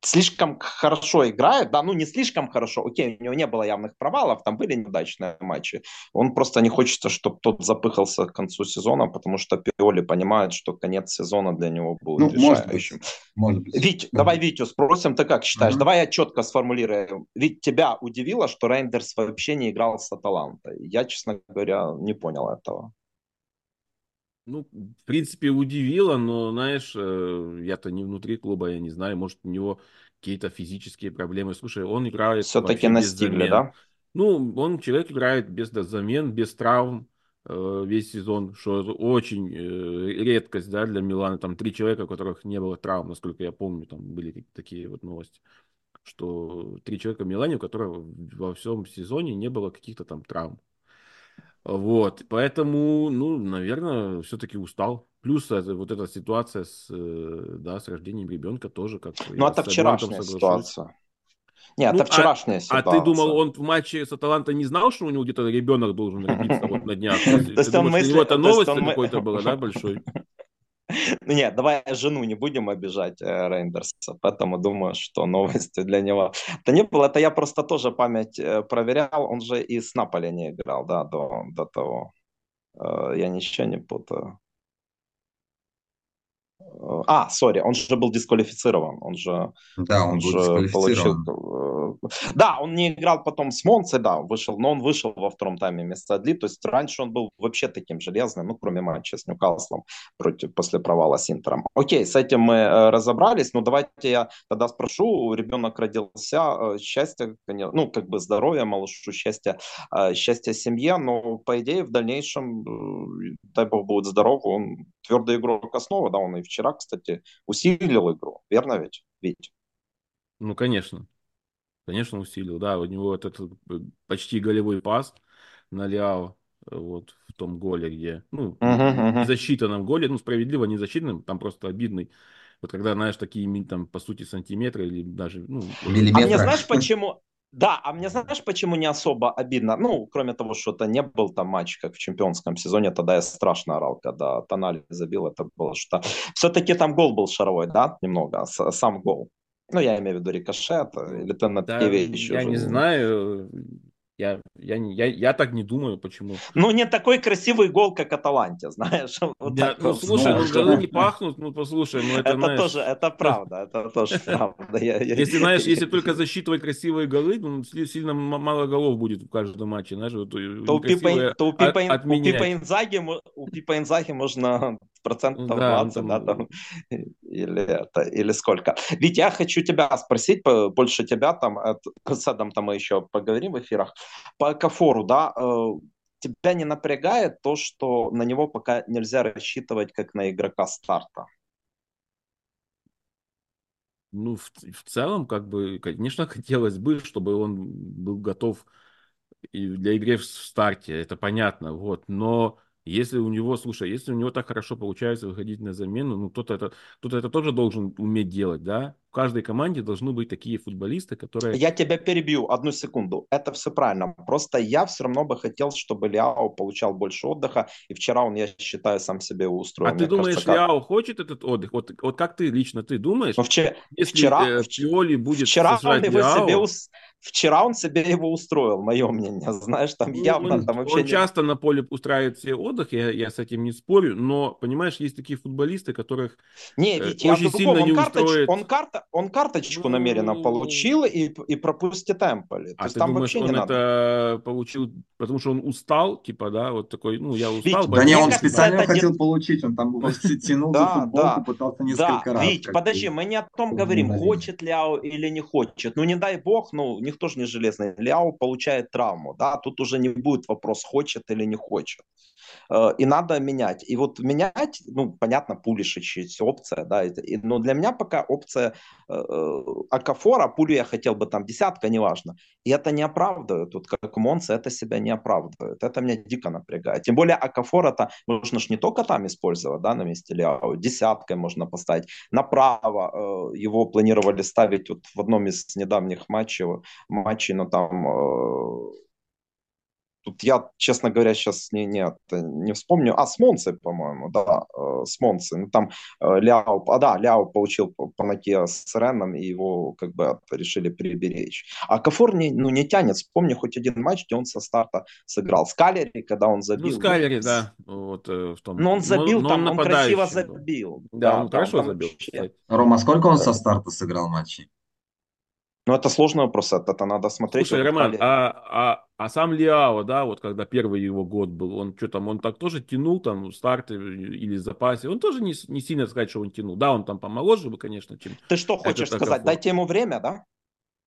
A: слишком хорошо играет, да, ну не слишком хорошо, окей, у него не было явных провалов, там были неудачные матчи, он просто не хочется, чтобы тот запыхался к концу сезона, потому что Пиоли понимает, что конец сезона для него будет ну, решающим. Может быть. Вить, давай Витю спросим, ты как считаешь, uh-huh. давай я четко сформулирую, ведь тебя удивило, что Рейндерс вообще не играл с Аталантой, я, честно говоря, не понял этого.
C: Ну, в принципе, удивило, но, знаешь, э, я-то не внутри клуба, я не знаю, может, у него какие-то физические проблемы. Слушай, он играет
A: Все-таки настигли, да?
C: Ну, он человек играет без замен, без травм э, весь сезон, что очень э, редкость, да, для Милана. Там три человека, у которых не было травм, насколько я помню, там были такие вот новости, что три человека в Милане, у которых во всем сезоне не было каких-то там травм. Вот, поэтому, ну, наверное, все-таки устал. Плюс это, вот эта ситуация с, э, да, с рождением ребенка тоже как
A: Ну, это вчерашняя ситуация. Нет, ну, это вчерашняя а, ситуация.
C: А ты думал, он в матче с Аталантой не знал, что у него где-то ребенок должен родиться вот на днях? То
A: есть он мысли...
C: это новость какой-то была, да, большой?
A: Ну нет, давай жену не будем обижать э, Рейндерса, поэтому думаю, что новости для него. Да не было, это я просто тоже память э, проверял, он же и с Наполи не играл, да, до, до того. Э, я ничего не путаю. А, сори, он же был дисквалифицирован. Он же,
B: да, он, он же получил...
A: Э, да, он не играл потом с Монцей, да, вышел, но он вышел во втором тайме вместо Адли. То есть раньше он был вообще таким железным, ну, кроме матча с Ньюкаслом против, после провала с Интером. Окей, с этим мы э, разобрались, но давайте я тогда спрошу, ребенок родился, э, счастье, ну, как бы здоровье малышу, счастье, счастье семье, но, по идее, в дальнейшем, дай бог будет здоров, он твердый игрок основы, да, он и вчера, кстати, усилил игру, верно ведь? Ведь?
C: Ну, конечно. Конечно, усилил, да, у него этот э, почти голевой пас на Ляо, э, вот в том голе, где, ну, uh-huh, uh-huh. засчитанном голе, ну, справедливо не защитным, там просто обидный. Вот когда, знаешь, такие, там, по сути, сантиметры или даже, ну...
A: Миллиметры. А мне знаешь, почему, да, а мне знаешь, почему не особо обидно? Ну, кроме того, что это не был там матч, как в чемпионском сезоне, тогда я страшно орал, когда Тонали забил, это было что... Все-таки там гол был шаровой, да, немного, сам гол. Ну, я имею в виду рикошет, или ты на
C: да, такие вещи Я уже... не знаю, я, я, я, я так не думаю, почему.
A: Ну, не такой красивый гол, как Аталанте, знаешь.
C: Вот я, ну, слушай, ну, голы не пахнут, ну, послушай, ну, это,
A: это знаешь... тоже, это правда, это тоже правда.
C: Если, знаешь, если только засчитывать красивые голы, ну, сильно мало голов будет в каждом матче, знаешь, вот,
A: то у Пипа, то у Пипа, у Пипа Инзаги, у Пипа Инзаги можно процентов да, 20, да, там, или, это, или сколько. Ведь я хочу тебя спросить, больше тебя там, с Эдом там мы еще поговорим в эфирах, по Кафору, да, э, тебя не напрягает то, что на него пока нельзя рассчитывать как на игрока старта?
C: Ну, в, в целом, как бы, конечно, хотелось бы, чтобы он был готов и для игры в старте, это понятно, вот, но если у него, слушай, если у него так хорошо получается выходить на замену, ну кто-то это, кто-то это тоже должен уметь делать, да? В каждой команде должны быть такие футболисты, которые...
A: Я тебя перебью одну секунду. Это все правильно. Просто я все равно бы хотел, чтобы Ляо получал больше отдыха. И вчера он, я считаю, сам себе устроил.
C: А ты думаешь, кажется, как... Ляо хочет этот отдых? Вот, вот как ты лично, ты думаешь? Но
A: вчера, если вчера, э,
C: Пиоли будет
A: вчера он его Ляо... себе Вчера он себе его устроил, мое мнение, знаешь, там ну, явно
C: он,
A: там вообще...
C: Он не... часто на поле устраивает себе отдых, я, я с этим не спорю, но, понимаешь, есть такие футболисты, которых
A: не, ведь э, очень сильно он не карточ... устроит... Он, карта... он карточку ну... намеренно получил и, и пропустит Эмполи.
C: А ты думаешь, он это надо. получил, потому что он устал, типа, да, вот такой, ну, я устал. Ведь,
B: да не, он специально хотел не... получить, он там тянул за футболку, пытался несколько раз.
A: Ведь, подожди, мы не о том говорим, хочет Ляо или не хочет. Ну, не дай бог, ну, никто же не железный. Ляо получает травму, да, тут уже не будет вопрос, хочет или не хочет. Э, и надо менять. И вот менять, ну, понятно, Пулишич есть опция, да, и, но для меня пока опция э, э Акафора, Пулю я хотел бы там десятка, неважно. И это не оправдывает, тут как Монца это себя не оправдывает. Это меня дико напрягает. Тем более Акафор это можно же не только там использовать, да, на месте Ляо, десяткой можно поставить. Направо э, его планировали ставить вот в одном из недавних матчей, матчей но там э, Тут я, честно говоря, сейчас не, не, не вспомню. А, с Монцей, по-моему, да, э, с Монцей. Ну, там э, Ляо, а да, Ляо получил по, по ноге с Реном, и его как бы решили приберечь. А Кафор не, ну, не тянет. Вспомни хоть один матч, где он со старта сыграл. С Калери, когда он забил. Ну,
C: с Калери, да. Вот, э,
A: в том... Но он забил но, там, но он, он красиво забил.
C: Да, да он хорошо забил. Вообще...
B: Рома, сколько он со старта сыграл матчей?
A: Ну, это сложный вопрос, это, это надо смотреть.
C: Слушай, Роман, а, а, а сам Лиао, да, вот когда первый его год был, он что там, он так тоже тянул там старты или запасе, он тоже не, не сильно сказать, что он тянул. Да, он там помоложе бы, конечно, чем...
A: Ты что хочешь сказать, комфорт. дайте ему время, да?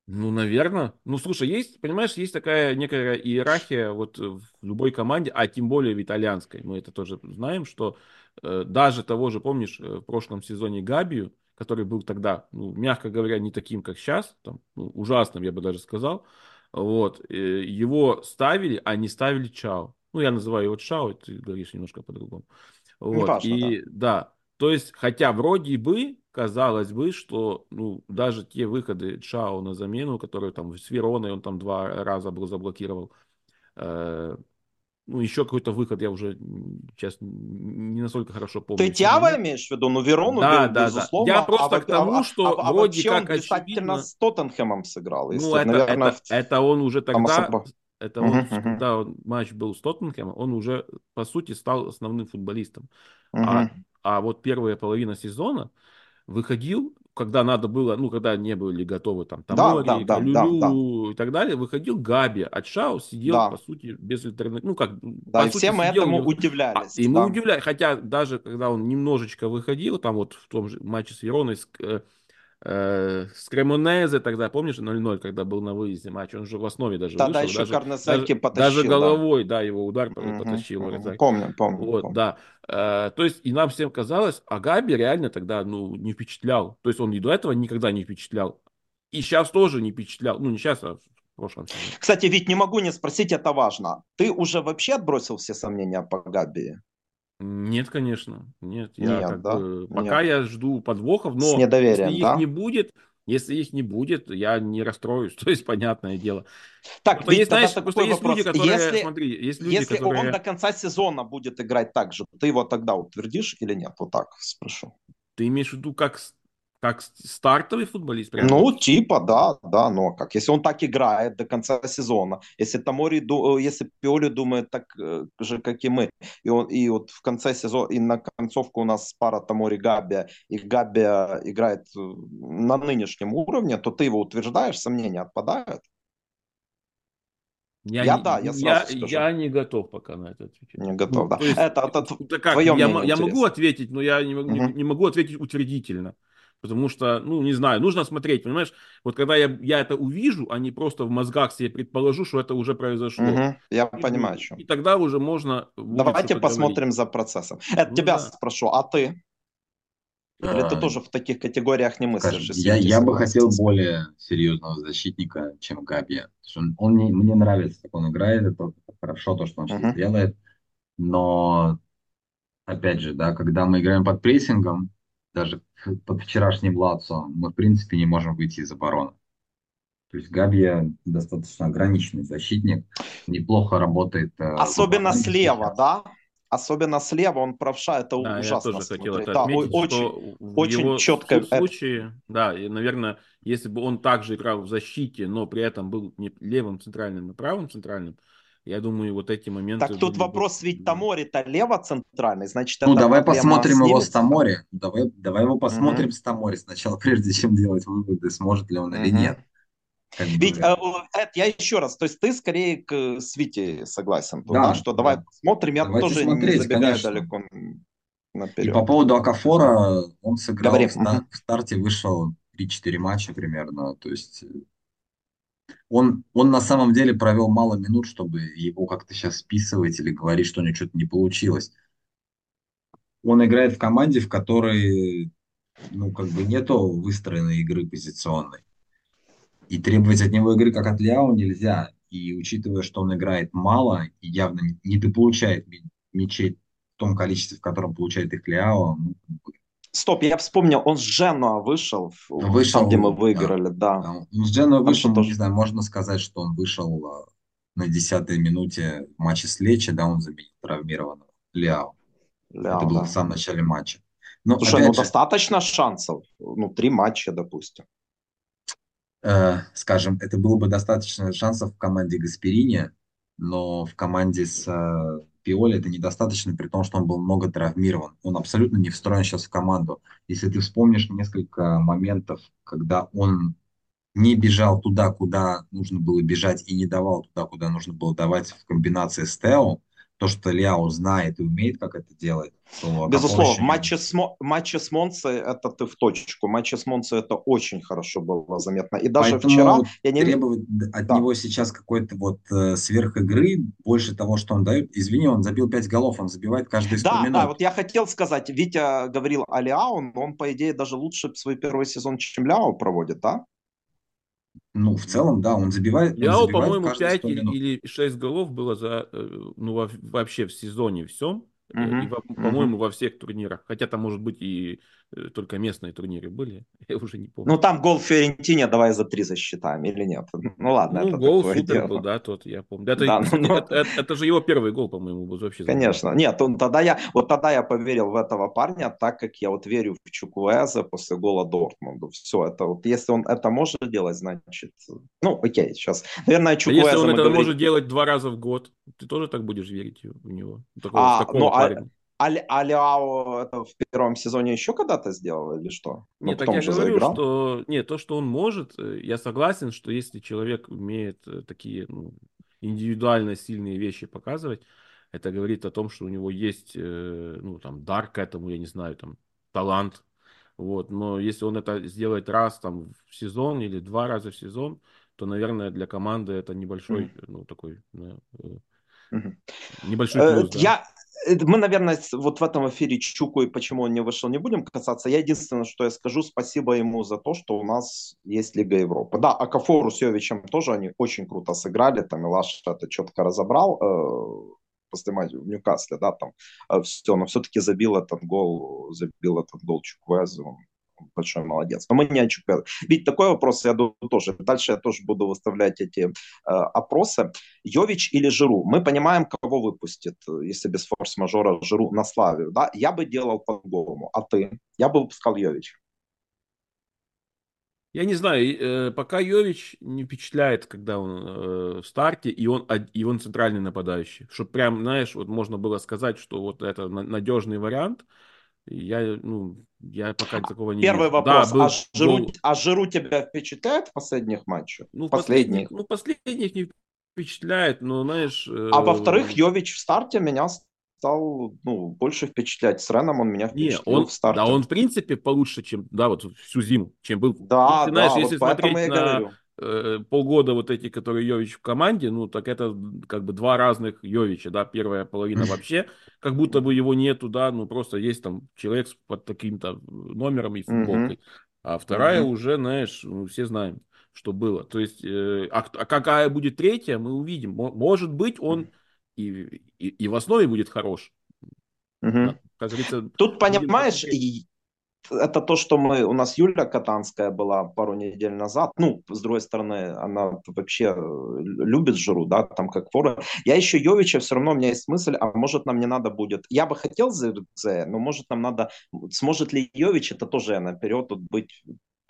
C: Ну, наверное. Ну, слушай, есть, понимаешь, есть такая некая иерархия вот в любой команде, а тем более в итальянской. Мы это тоже знаем, что э, даже того же, помнишь, э, в прошлом сезоне Габию, который был тогда, ну, мягко говоря, не таким, как сейчас, там, ну, ужасным, я бы даже сказал, вот, э, его ставили, а не ставили Чао. Ну, я называю его Чао, ты говоришь немножко по-другому. Вот. Важно, и да. да, то есть, хотя вроде бы, казалось бы, что ну, даже те выходы Чао на замену, которые там с Вероной он там два раза был заблокировал, э, ну, еще какой-то выход, я уже сейчас не настолько хорошо помню.
A: Ты Тява имеешь в виду? Ну, Верону,
C: да, да, безусловно. Да. Я просто а, к тому, а, что а, а, вроде а как
A: он очевидно... с Тоттенхэмом сыграл.
C: Ну, это, наверное, это, это он уже тогда... Это он, uh-huh, когда он, матч был с Тоттенхэмом, он уже, по сути, стал основным футболистом. Uh-huh. А, а вот первая половина сезона выходил когда надо было, ну, когда не были готовы там Тамори, да, да, Люлю да, да. и так далее, выходил Габи, а Чао сидел, да. по сути, без альтернативы. Ну, как,
A: да, и сути, все мы сидел, этому удивлялись.
C: А, и да. мы удивлялись, хотя даже когда он немножечко выходил, там вот в том же матче с Вероной, с, э, с Кремонезе тогда, помнишь, 0-0, когда был на выезде матч, он же в основе даже
A: Тогда
C: вышел.
A: еще даже,
C: потащил. Даже головой, да, да его удар угу, потащил.
A: Угу, помню, помню.
C: Вот,
A: помню.
C: да. Э, то есть, и нам всем казалось, а Габи реально тогда, ну, не впечатлял. То есть, он и до этого никогда не впечатлял. И сейчас тоже не впечатлял. Ну, не сейчас, а в прошлом.
A: Кстати, ведь не могу не спросить, это важно. Ты уже вообще отбросил все сомнения по Габи?
C: Нет, конечно. Нет, я Нет, как да? бы, пока Нет. я жду подвохов, но если их
A: да?
C: не будет, если их не будет, я не расстроюсь. То есть, понятное дело.
A: Так, ведь есть, знаешь, такой есть вопрос. люди, которые, если, смотри, есть люди, если которые... он до конца сезона будет играть так же, ты его тогда утвердишь или нет? Вот так спрошу.
C: Ты имеешь в виду как как стартовый футболист? Прямо?
A: Ну, типа, да, да, но как. Если он так играет до конца сезона, если Тамори, э, если Пиоли думает так э, же, как и мы, и, он, и вот в конце сезона, и на концовку у нас пара Тамори Габи, и Габи играет э, на нынешнем уровне, то ты его утверждаешь, сомнения отпадают?
C: Я, я не, да, я я, скажу. Я не готов пока на это ответить.
A: Не готов, ну, да. Есть,
C: это, это, это как, я, я могу ответить, но я не, угу. не, не могу ответить утвердительно. Потому что, ну, не знаю, нужно смотреть, понимаешь? Вот когда я, я это увижу, а не просто в мозгах себе предположу, что это уже произошло. Угу,
A: я
C: и,
A: понимаю, что.
C: И тогда уже можно...
A: Давайте посмотрим за процессом. Это ну, тебя да. спрошу, а ты? Или ты а, тоже в таких категориях не мыслишь?
B: Я, я бы хотел более серьезного защитника, чем Габи. Он, он мне, мне нравится, как он играет, это хорошо то, что он сейчас делает. Но, опять же, да, когда мы играем под прессингом, даже под вчерашним Лацо, мы, в принципе, не можем выйти из обороны. То есть Габия достаточно ограниченный защитник, неплохо работает.
A: Э, Особенно слева, сейчас. да? Особенно слева он правша, это да, ужасно.
C: Я тоже хотел это отметить, да, очень, что очень его четко. В случае, да, и, наверное, если бы он также играл в защите, но при этом был не левым центральным, а правым центральным, я думаю, вот эти моменты...
A: Так тут вопрос, ведь Тамори-то лево-центральный, значит...
B: Ну, давай посмотрим его с Тамори. Давай, давай его посмотрим mm-hmm. с Тамори сначала, прежде чем делать выводы, сможет ли он mm-hmm. или нет.
A: Как Ведь, э, Эд, я еще раз, то есть ты скорее к Свите согласен, да, да, что давай посмотрим, я Давайте тоже смотреть, не забегаю конечно. далеко
B: наперед. И по поводу Акафора, он сыграл Говори. в, в старте, вышел 3-4 матча примерно, то есть он, он на самом деле провел мало минут, чтобы его как-то сейчас списывать или говорить, что у него что-то не получилось. Он играет в команде, в которой ну, как бы нету выстроенной игры позиционной. И требовать от него игры, как от Ляо, нельзя. И учитывая, что он играет мало и явно не недополучает мячей в том количестве, в котором получает их Ляо, ну,
A: Стоп, я вспомнил, он с Дженуа вышел, вышел там, где мы выиграли, да. да. Он
B: с Дженуа вышел, тоже... не знаю, можно сказать, что он вышел а, на десятой минуте в матче с Лечи, да, он заменил травмированного Ляо. Ляо Это было да. в самом начале матча.
A: Но, Слушай, ну же, достаточно шансов, ну, три матча, допустим.
B: Э, скажем, это было бы достаточно шансов в команде Гасперини, но в команде с э, Пиоли это недостаточно, при том, что он был много травмирован. Он абсолютно не встроен сейчас в команду. Если ты вспомнишь несколько моментов, когда он не бежал туда, куда нужно было бежать, и не давал туда, куда нужно было давать в комбинации с Тео, то, что Ляо знает и умеет, как это делать.
A: То Безусловно, в матче с, матче с Монце это ты в точку. В матче с Монце это очень хорошо было заметно. И даже Поэтому вчера...
B: Я не... Требовать от да. него сейчас какой-то вот э, сверхигры, больше того, что он дает. Извини, он забил 5 голов, он забивает каждые 100
A: да,
B: минут.
A: Да, вот я хотел сказать, Витя говорил о Ляо, он, по идее, даже лучше свой первый сезон, чем Ляо проводит, да?
B: Ну, в целом, да, он забивает.
C: Ляо, по-моему, 5 или 6 голов было за, э, ну, вообще в сезоне всем. Uh-huh. И, по-моему, uh-huh. во всех турнирах. Хотя там, может быть, и Э, только местные турниры были, я уже не помню.
A: Ну, там гол в Фиорентине давай за три засчитаем или нет? Ну, ладно.
C: Ну, это гол супер дело. был, да, тот, я помню. Это, да, ну, ну, это, это, это же его первый гол, по-моему, был вообще.
A: Конечно. Забыл. Нет, он, тогда я, вот тогда я поверил в этого парня, так как я вот верю в Чукуэза после гола Дортмунду. Все, это вот, если он это может делать, значит, ну, окей, сейчас.
C: Наверное, Чукуэза... А если он это говорим... может делать два раза в год, ты тоже так будешь верить в него?
A: Такого, а, ну, а, Алиао это в первом сезоне еще когда-то сделал или что?
C: Ну, нет, так я говорю, заиграл? что нет, то, что он может, э, я согласен, что если человек умеет э, такие ну, индивидуально сильные вещи показывать, это говорит о том, что у него есть, э, ну, там, дар к этому, я не знаю, там, талант, вот, но если он это сделает раз, там, в сезон или два раза в сезон, то, наверное, для команды это небольшой, mm. ну, такой, да, mm-hmm. небольшой плюс,
A: да. Я, мы, наверное, вот в этом эфире Чуку и почему он не вышел, не будем касаться. Я единственное, что я скажу, спасибо ему за то, что у нас есть Лига Европы. Да, а Кафору с Йовичем тоже они очень круто сыграли. Там Илаш это четко разобрал э, после матча в Ньюкасле, да, там э, все, но все-таки забил этот гол, забил этот гол Чуквезу большой молодец. Но мы не о ЧП. Ведь такой вопрос, я думаю, тоже. Дальше я тоже буду выставлять эти э, опросы. Йович или Жиру? Мы понимаем, кого выпустит, если без форс-мажора Жиру на Славию. Да? Я бы делал по-другому. А ты? Я бы выпускал Йович.
C: Я не знаю, э, пока Йович не впечатляет, когда он э, в старте, и он, и он центральный нападающий. Чтобы прям, знаешь, вот можно было сказать, что вот это надежный вариант – я, ну, я пока а, такого не
A: Первый вижу. вопрос. Да, был, а, Жиру, был... а Жиру тебя впечатляет в последних матчах?
C: Ну, последних. последних. Ну, последних не впечатляет, но, знаешь...
A: А э... во-вторых, Йович в старте меня стал ну, больше впечатлять. С Реном он меня впечатлил
C: не, он,
A: в старте.
C: Да, он в принципе получше, чем, да, вот всю зиму, чем был.
A: Да, ты, знаешь, да, если вот смотреть на, говорю.
C: Э, полгода вот эти, которые Йович в команде, ну, так это как бы два разных Йовича, да, первая половина вообще, как будто бы его нету, да, ну, просто есть там человек под таким-то номером и футболкой, а вторая уже, знаешь, ну, все знаем, что было. То есть, э, а, а какая будет третья, мы увидим. Может быть, он и, и, и в основе будет хорош.
A: Угу. Да, как говорится, Тут, понимаешь, это то, что мы, у нас Юля Катанская была пару недель назад. Ну, с другой стороны, она вообще э, любит жиру, да, там как фора. Я еще Йовича, все равно у меня есть мысль, а может нам не надо будет. Я бы хотел за но может нам надо, сможет ли Йович, это тоже я наперед тут быть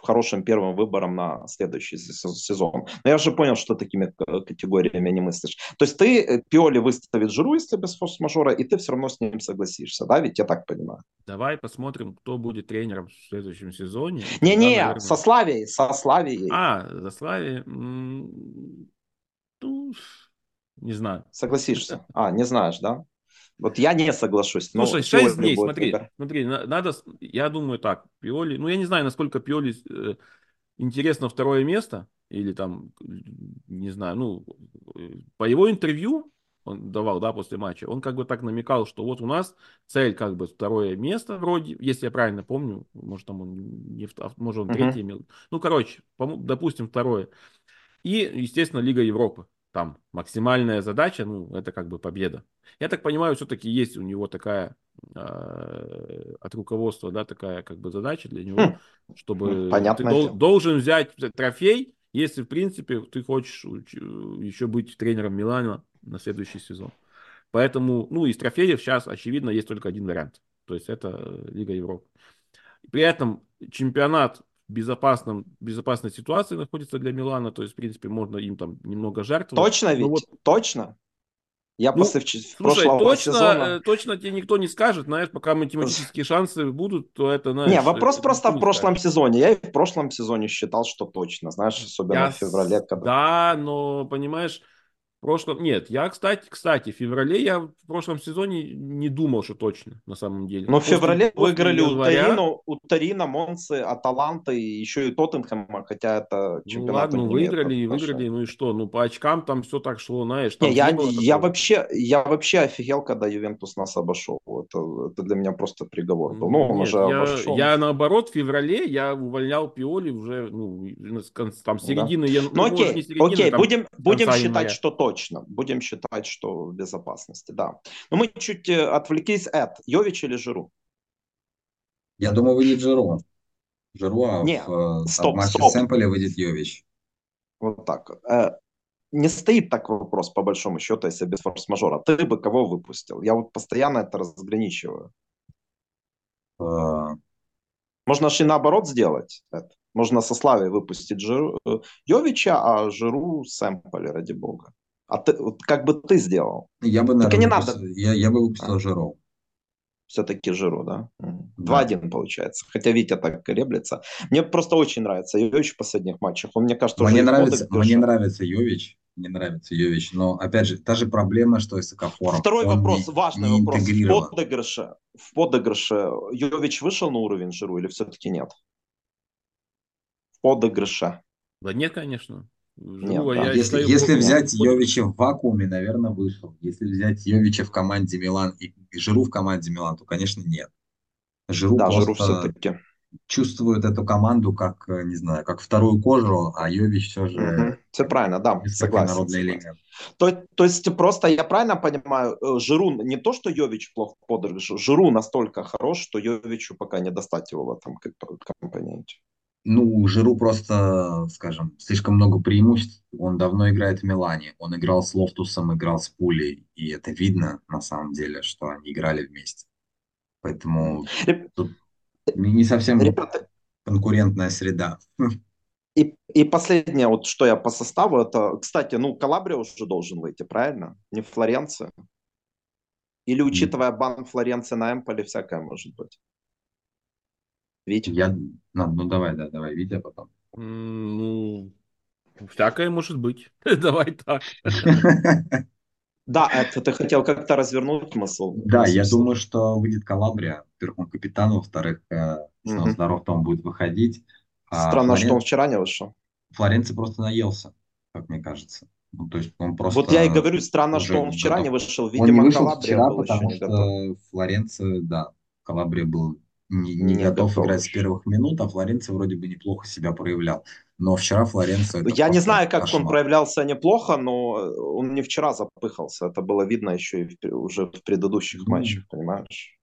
A: хорошим первым выбором на следующий сезон. Но я уже понял, что такими категориями не мыслишь. То есть ты э, Пиоли выставит Жиру, если без форс-мажора, и ты все равно с ним согласишься, да? Ведь я так понимаю.
C: Давай посмотрим, кто будет тренером в следующем сезоне.
A: Не-не, наверное... со Славией, со Славией.
C: А, за Славией. Ну, не знаю.
A: Согласишься? А, не знаешь, да? Вот я не соглашусь.
C: Слушай, 6 дней, смотри, выбор. смотри, надо, я думаю так, Пиоли, ну я не знаю, насколько Пиоли э, интересно второе место, или там, не знаю, ну, по его интервью, он давал, да, после матча, он как бы так намекал, что вот у нас цель как бы второе место вроде, если я правильно помню, может там он не, может он третье имел, ну, короче, допустим, второе. И, естественно, Лига Европы там максимальная задача, ну, это как бы победа. Я так понимаю, все-таки есть у него такая э, от руководства, да, такая как бы задача для него, хм. чтобы Понятно. ты дол- должен взять трофей, если, в принципе, ты хочешь еще быть тренером Милана на следующий сезон. Поэтому, ну, из трофеев сейчас, очевидно, есть только один вариант. То есть это Лига Европы. При этом чемпионат безопасном, безопасной ситуации находится для Милана, то есть, в принципе, можно им там немного жертвовать.
A: Точно ведь? Вот... Точно? Я ну, после
C: слушай, точно, сезона... Э, точно тебе никто не скажет, знаешь, пока математические шансы будут, то это, знаешь...
A: Не, вопрос просто в прошлом скажет. сезоне. Я и в прошлом сезоне считал, что точно, знаешь, особенно Я... в феврале.
C: Когда... Да, но, понимаешь, прошлом... Нет, я, кстати, кстати, в феврале я в прошлом сезоне не думал, что точно, на самом деле.
A: Но в феврале после выиграли января... у Тарина, у Тарина, Монцы, Аталанта и еще и Тоттенхэма, хотя это
C: чемпионат. Ну ладно, ну, выиграли и выиграли, ну и что? Ну по очкам там все так шло, знаешь.
A: Не, я, не я, вообще, я вообще офигел, когда Ювентус нас обошел. Это, это для меня просто приговор был. Ну, он
C: Нет, уже я, обошел. Я наоборот в феврале я увольнял Пиоли уже, ну, там середины, да. я,
A: ну, окей, не середины, окей, там, будем, будем считать, января. что точно. Будем считать, что в безопасности, да. Но мы чуть э, отвлеклись от Йович или Жиру?
B: Я думаю, выйдет Жиру. Жиру, а
A: Не,
B: в,
A: стоп,
B: в матче
A: стоп.
B: Сэмполе выйдет Йович.
A: Вот так. Э, не стоит так вопрос, по большому счету, если без форс-мажора. Ты бы кого выпустил? Я вот постоянно это разграничиваю. А... Можно же и наоборот сделать это. Можно со Славой выпустить Жиру, э, Йовича, а Жиру Сэмполе, ради бога. А ты, вот как бы ты сделал?
B: Я бы, наверное, не надо. Я, я бы выпустил а. Жиру.
A: Все-таки Жиру, да? да. 2-1 получается. Хотя Витя так колеблется. Мне просто очень нравится Йович в последних матчах. Он, мне кажется,
B: мне нравится, мне нравится Йович. Мне нравится Йович. Но, опять же, та же проблема, что и с Окафором.
A: Второй он вопрос, не, важный не вопрос. В подыгрыше, в подыгрыше Йович вышел на уровень Жиру или все-таки нет? В подыгрыше.
C: Да нет, конечно.
B: Нет, да. Если, если взять Йовича в вакууме, наверное, вышел. Если взять Йовича в команде Милан и Жиру в команде Милан, то, конечно, нет.
A: Жиру да, Жиру все-таки
B: чувствует эту команду как, э, не знаю, как вторую кожу, а Йович все же...
A: Угу. Все правильно, да, согласен. согласен. То, то есть просто я правильно понимаю, э, Жиру не то, что Йович плохо подыгрыш, Жиру настолько хорош, что Йовичу пока не достать его в этом компоненте.
B: Ну, Жиру просто, скажем, слишком много преимуществ. Он давно играет в Милане. Он играл с Лофтусом, играл с Пулей. И это видно, на самом деле, что они играли вместе. Поэтому тут не совсем Ребята... конкурентная среда.
A: И, и последнее, вот что я по составу, это, кстати, ну, Калабрия уже должен выйти, правильно? Не Флоренция. Или, учитывая бан Флоренции на Эмполе, всякое может быть.
B: Витя? Я... Ну, ну, давай, да, давай, Витя потом.
C: Ну, всякое может быть. давай так.
A: Да, это ты хотел как-то развернуть смысл.
B: Да, я думаю, что выйдет Калабрия. Во-первых, он капитан, во-вторых, здоров, то он будет выходить.
A: А Странно, что он вчера не вышел.
B: Флоренция просто наелся, как мне кажется. Ну, то есть он просто
A: вот я и говорю, странно, что он вчера готов. не вышел. Видимо, он не вышел Калабрия
B: вчера, был потому что готов. Флоренция, да, Калабрия был не, не, не готов, готов играть с первых минут, а Флоренция вроде бы неплохо себя проявлял. Но вчера Флоренция...
A: Я не знаю, как кошмар. он проявлялся неплохо, но он не вчера запыхался. Это было видно еще и в, уже в предыдущих mm. матчах, понимаешь?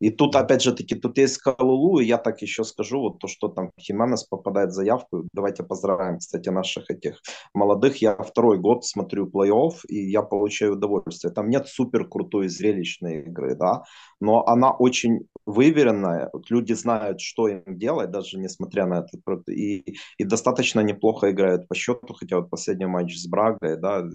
A: И тут, опять же таки, тут есть Калулу, и я так еще скажу, вот то, что там Хименес попадает в заявку. Давайте поздравляем, кстати, наших этих молодых. Я второй год смотрю плей-офф, и я получаю удовольствие. Там нет супер крутой зрелищной игры, да, но она очень выверенная. Вот люди знают, что им делать, даже несмотря на это. И, и достаточно неплохо играют по счету, хотя вот последний матч с Брагой, да,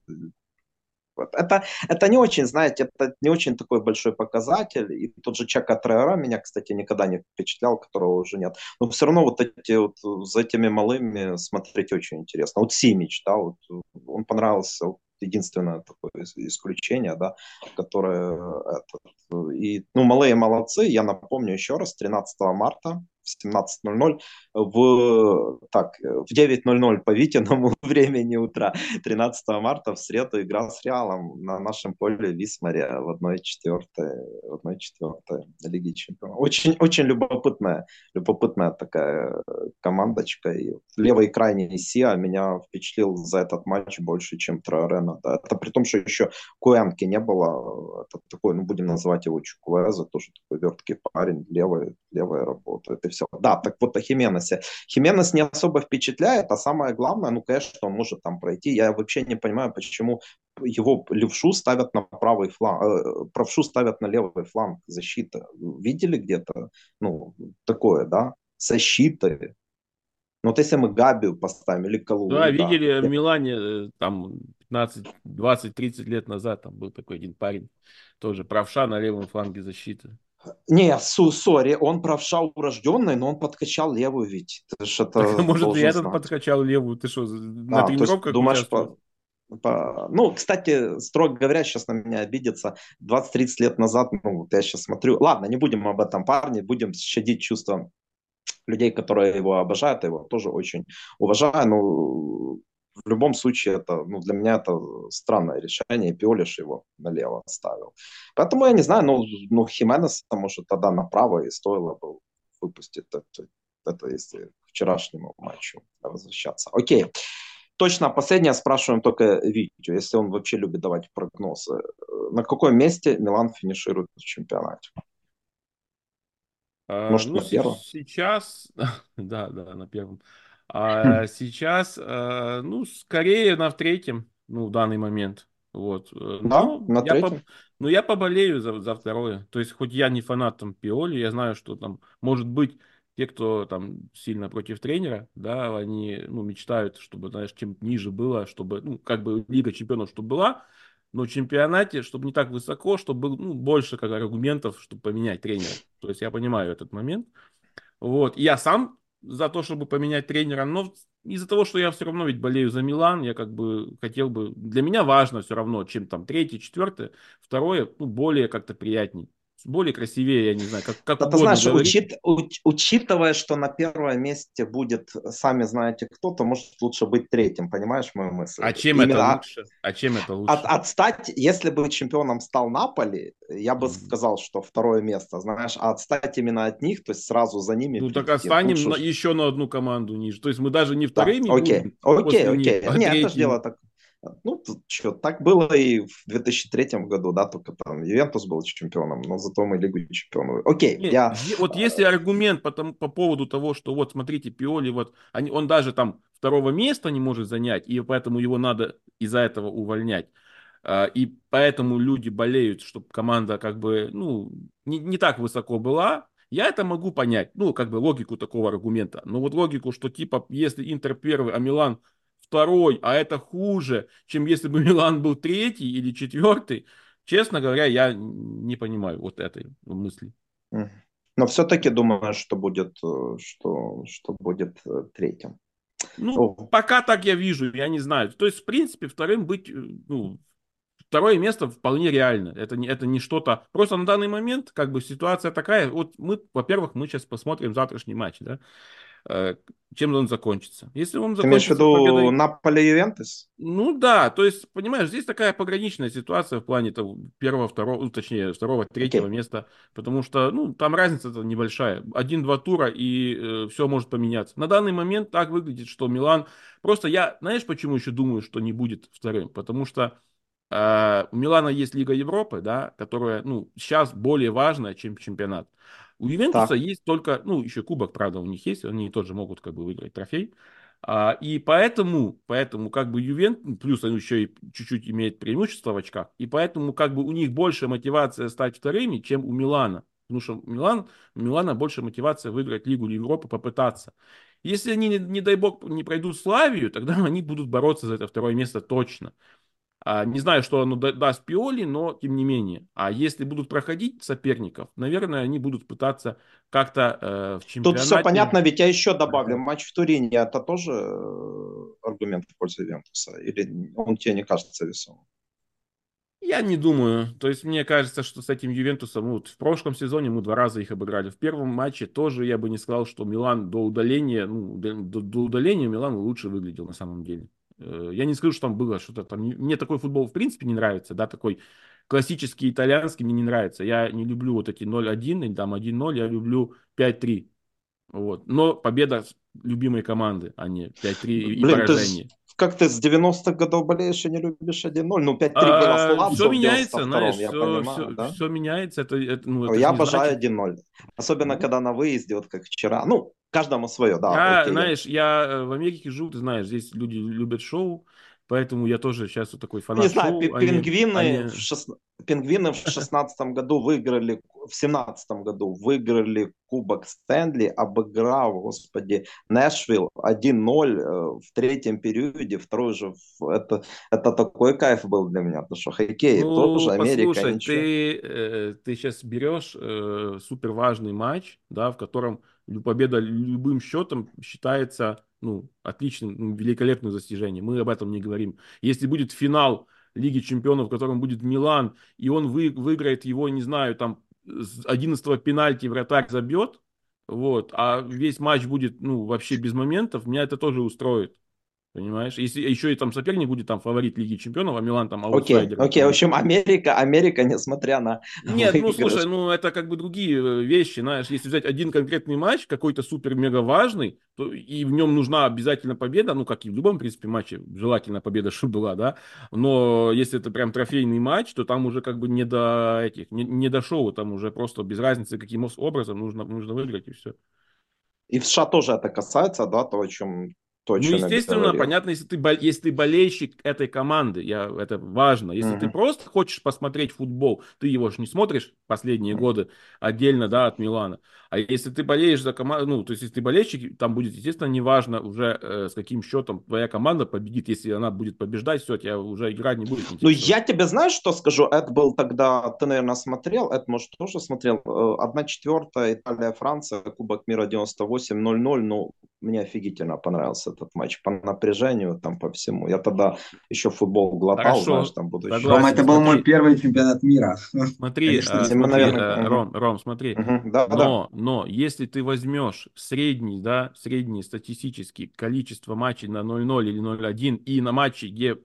A: это, это не очень, знаете, это не очень такой большой показатель. И тот же Чака Трейора меня, кстати, никогда не впечатлял, которого уже нет. Но все равно вот эти вот за этими малыми смотреть очень интересно. Вот Симич, да, вот он понравился, единственное такое исключение, да, которое это, и, ну, малые молодцы, я напомню еще раз, 13 марта в 17.00 в, так, в 9.00 по Витиному времени утра 13 марта в среду игра с Реалом на нашем поле Висмаре в 1-4 в 1-4 Лиги Чемпионов. Очень, очень любопытная, любопытная такая командочка. И левый крайний Сиа меня впечатлил за этот матч больше, чем Троарена. Да. Это при том, что еще Куэнки не было. Это такой, ну, будем называть его Чукуэза, тоже такой верткий парень, левая, левая работа. Это все. Да, так вот о Хименесе. Хименес не особо впечатляет, а самое главное, ну, конечно, он может там пройти. Я вообще не понимаю, почему его левшу ставят на правый фланг, э, правшу ставят на левый фланг защиты. Видели где-то, ну, такое, да, защиты. Ну, вот если мы Габию поставим или Калу.
C: Да, да, видели в Милане э, там 15, 20, 30 лет назад там был такой один парень, тоже правша на левом фланге защиты.
A: Не, сори, он правша урожденный, но он подкачал левую ведь.
C: Ты ж это Может, и этот подкачал левую, ты что, на а, тренировках
A: думаешь, по... ну, кстати, строго говоря, сейчас на меня обидится. 20-30 лет назад, ну, вот я сейчас смотрю. Ладно, не будем об этом парне, будем щадить чувства людей, которые его обожают, я его тоже очень уважаю. Но в любом случае, это, ну, для меня это странное решение. Пиолиш его налево ставил. Поэтому я не знаю, ну, ну Хименес, может, тогда направо и стоило бы выпустить это, это если к вчерашнему матчу возвращаться. Окей. Точно, последнее спрашиваем только Витю, если он вообще любит давать прогнозы. На каком месте Милан финиширует в чемпионате?
C: А, Может, ну, на первом? Сейчас, да, да, на первом. А сейчас, э, ну, скорее на третьем, ну, в данный момент. Вот. Э,
A: да, но на
C: я третьем. По, ну, я поболею за, за второе. То есть, хоть я не фанат там Пиоли, я знаю, что там, может быть, те, кто там сильно против тренера, да, они, ну, мечтают, чтобы, знаешь, чем ниже было, чтобы, ну, как бы Лига Чемпионов, чтобы была, но в чемпионате, чтобы не так высоко, чтобы было ну, больше как аргументов, чтобы поменять тренера. То есть я понимаю этот момент. Вот. Я сам за то, чтобы поменять тренера, но из-за того, что я все равно ведь болею за Милан, я как бы хотел бы... Для меня важно все равно, чем там третье, четвертое, второе, ну, более как-то приятней более красивее, я не знаю, как, как
A: да, Ты знаешь, учит, уч, учитывая, что на первом месте будет, сами знаете кто, то может лучше быть третьим, понимаешь мою мысль?
C: А чем Именно это лучше? А чем это лучше?
A: От, отстать, если бы чемпионом стал Наполи, я бы mm-hmm. сказал, что второе место, знаешь, а отстать именно от них, то есть сразу за ними.
C: Ну так останем лучше... на, еще на одну команду ниже, то есть мы даже не вторыми
A: да, окей, будем. Окей, окей, окей. А Нет, это же дело так ну, что, так было и в 2003 году, да, только там Ювентус был чемпионом, но зато мы Лигу чемпионов. Окей,
C: Нет, я... Вот если аргумент по, тому, по поводу того, что вот, смотрите, Пиоли, вот, они, он даже там второго места не может занять, и поэтому его надо из-за этого увольнять. А, и поэтому люди болеют, чтобы команда как бы, ну, не, не так высоко была, я это могу понять, ну, как бы логику такого аргумента. Но вот логику, что типа, если Интер первый, а Милан второй, а это хуже, чем если бы Милан был третий или четвертый, честно говоря, я не понимаю вот этой мысли.
A: Но все-таки думаю, что будет, э, что, что будет э, третьим.
C: Ну, О. пока так я вижу, я не знаю. То есть, в принципе, вторым быть, э, ну, второе место вполне реально. Это не, это не что-то... Просто на данный момент, как бы, ситуация такая. Вот мы, во-первых, мы сейчас посмотрим завтрашний матч, да. Э, чем он закончится. Если он
A: Ты закончится имеешь в виду победой... Наполе Ювентус?
C: Ну да, то есть, понимаешь, здесь такая пограничная ситуация в плане того, первого, второго, ну, точнее, второго, третьего okay. места, потому что, ну, там разница-то небольшая. Один-два тура, и э, все может поменяться. На данный момент так выглядит, что Милан... Просто я, знаешь, почему еще думаю, что не будет вторым? Потому что э, у Милана есть Лига Европы, да, которая, ну, сейчас более важная, чем чемпионат. У Ювентуса так. есть только, ну, еще кубок, правда, у них есть, они тоже могут как бы выиграть трофей. А, и поэтому, поэтому как бы Ювентус, плюс они еще и чуть-чуть имеют преимущество в очках, и поэтому как бы у них больше мотивация стать вторыми, чем у Милана. Потому что Милан, у Милана больше мотивация выиграть Лигу Европы, попытаться. Если они, не, не дай бог, не пройдут Славию, тогда они будут бороться за это второе место точно. А, не знаю, что оно даст Пиоли, но тем не менее. А если будут проходить соперников, наверное, они будут пытаться как-то э, в чемпионате...
A: Тут все понятно, ведь я еще добавлю. Матч в Турине, это тоже э, аргумент в пользу Вентуса? Или он тебе не кажется весомым?
C: Я не думаю. То есть мне кажется, что с этим Ювентусом, ну, вот в прошлом сезоне мы два раза их обыграли. В первом матче тоже я бы не сказал, что Милан до удаления, ну, до, до удаления Милан лучше выглядел на самом деле. Э, я не скажу, что там было что-то там. Мне такой футбол в принципе не нравится, да, такой классический итальянский мне не нравится. Я не люблю вот эти 0-1 или там 1-0, я люблю 5-3. Вот. Но победа любимой команды, а не 5-3 и Блин, поражение.
A: Ты, как ты с 90-х годов болеешь и не любишь 1-0? Ну, 5-3
C: а, было Все меняется, знаешь, все, понимаю, все, да? все меняется. Это, это, ну, это
A: я обожаю значит... 1-0. Особенно, mm-hmm. когда на выезде, вот как вчера. Ну, Каждому свое, да.
C: Я, окей. знаешь, я э, в Америке живу, ты знаешь, здесь люди любят шоу, поэтому я тоже сейчас вот такой фанат
A: Не знаю, шоу, пингвины, они... в, шест... пингвины в 16 году выиграли, в 17 году выиграли Кубок Стэнли, обыграв, господи, Нэшвилл 1-0 э, в третьем периоде, второй же, это, это такой кайф был для меня, потому что хоккей ну, тоже Америка.
C: Послушай, ты, э, ты сейчас берешь э, супер важный матч, да, в котором победа любым счетом считается ну, отличным, ну, великолепным достижением. Мы об этом не говорим. Если будет финал Лиги Чемпионов, в котором будет Милан, и он вы, выиграет его, не знаю, там, с 11 пенальти вратарь забьет, вот, а весь матч будет, ну, вообще без моментов, меня это тоже устроит. Понимаешь? Если еще и там соперник будет там фаворит Лиги Чемпионов, а Милан там
A: аутсайдер. Окей, окей. в общем, Америка, Америка, несмотря на...
C: Нет, ну слушай, ну это как бы другие э, вещи, знаешь, если взять один конкретный матч, какой-то супер-мега важный, то и в нем нужна обязательно победа, ну как и в любом, в принципе, матче, желательно победа, чтобы была, да, но если это прям трофейный матч, то там уже как бы не до этих, не, не до шоу, там уже просто без разницы, каким образом нужно, нужно выиграть и все.
A: И в США тоже это касается, да, то, о чем
C: Точно ну, естественно, понятно, если ты, если ты болельщик этой команды, я, это важно. Если mm-hmm. ты просто хочешь посмотреть футбол, ты его же не смотришь последние mm-hmm. годы отдельно, да, от Милана. А если ты болеешь за команду, ну, то есть если ты болельщик, там будет, естественно, неважно уже э, с каким счетом твоя команда победит. Если она будет побеждать, все, тебя уже играть не будет.
A: Ну, я тебе знаешь, что скажу? Это был тогда, ты, наверное, смотрел, это, может, тоже смотрел. Э, одна четвертая Италия-Франция, Кубок мира 98-0-0, ну, мне офигительно понравился этот матч по напряжению, там по всему. Я тогда еще футбол глотал, Хорошо. знаешь, там буду
B: еще... Ром, это был мой первый чемпионат мира.
C: Смотри, Конечно, а, смотри наверное... Ром, Ром, смотри. Угу, да, но, да. но если ты возьмешь средний, да, средний статистический количество матчей на 0-0 или 0-1 и на матчи, где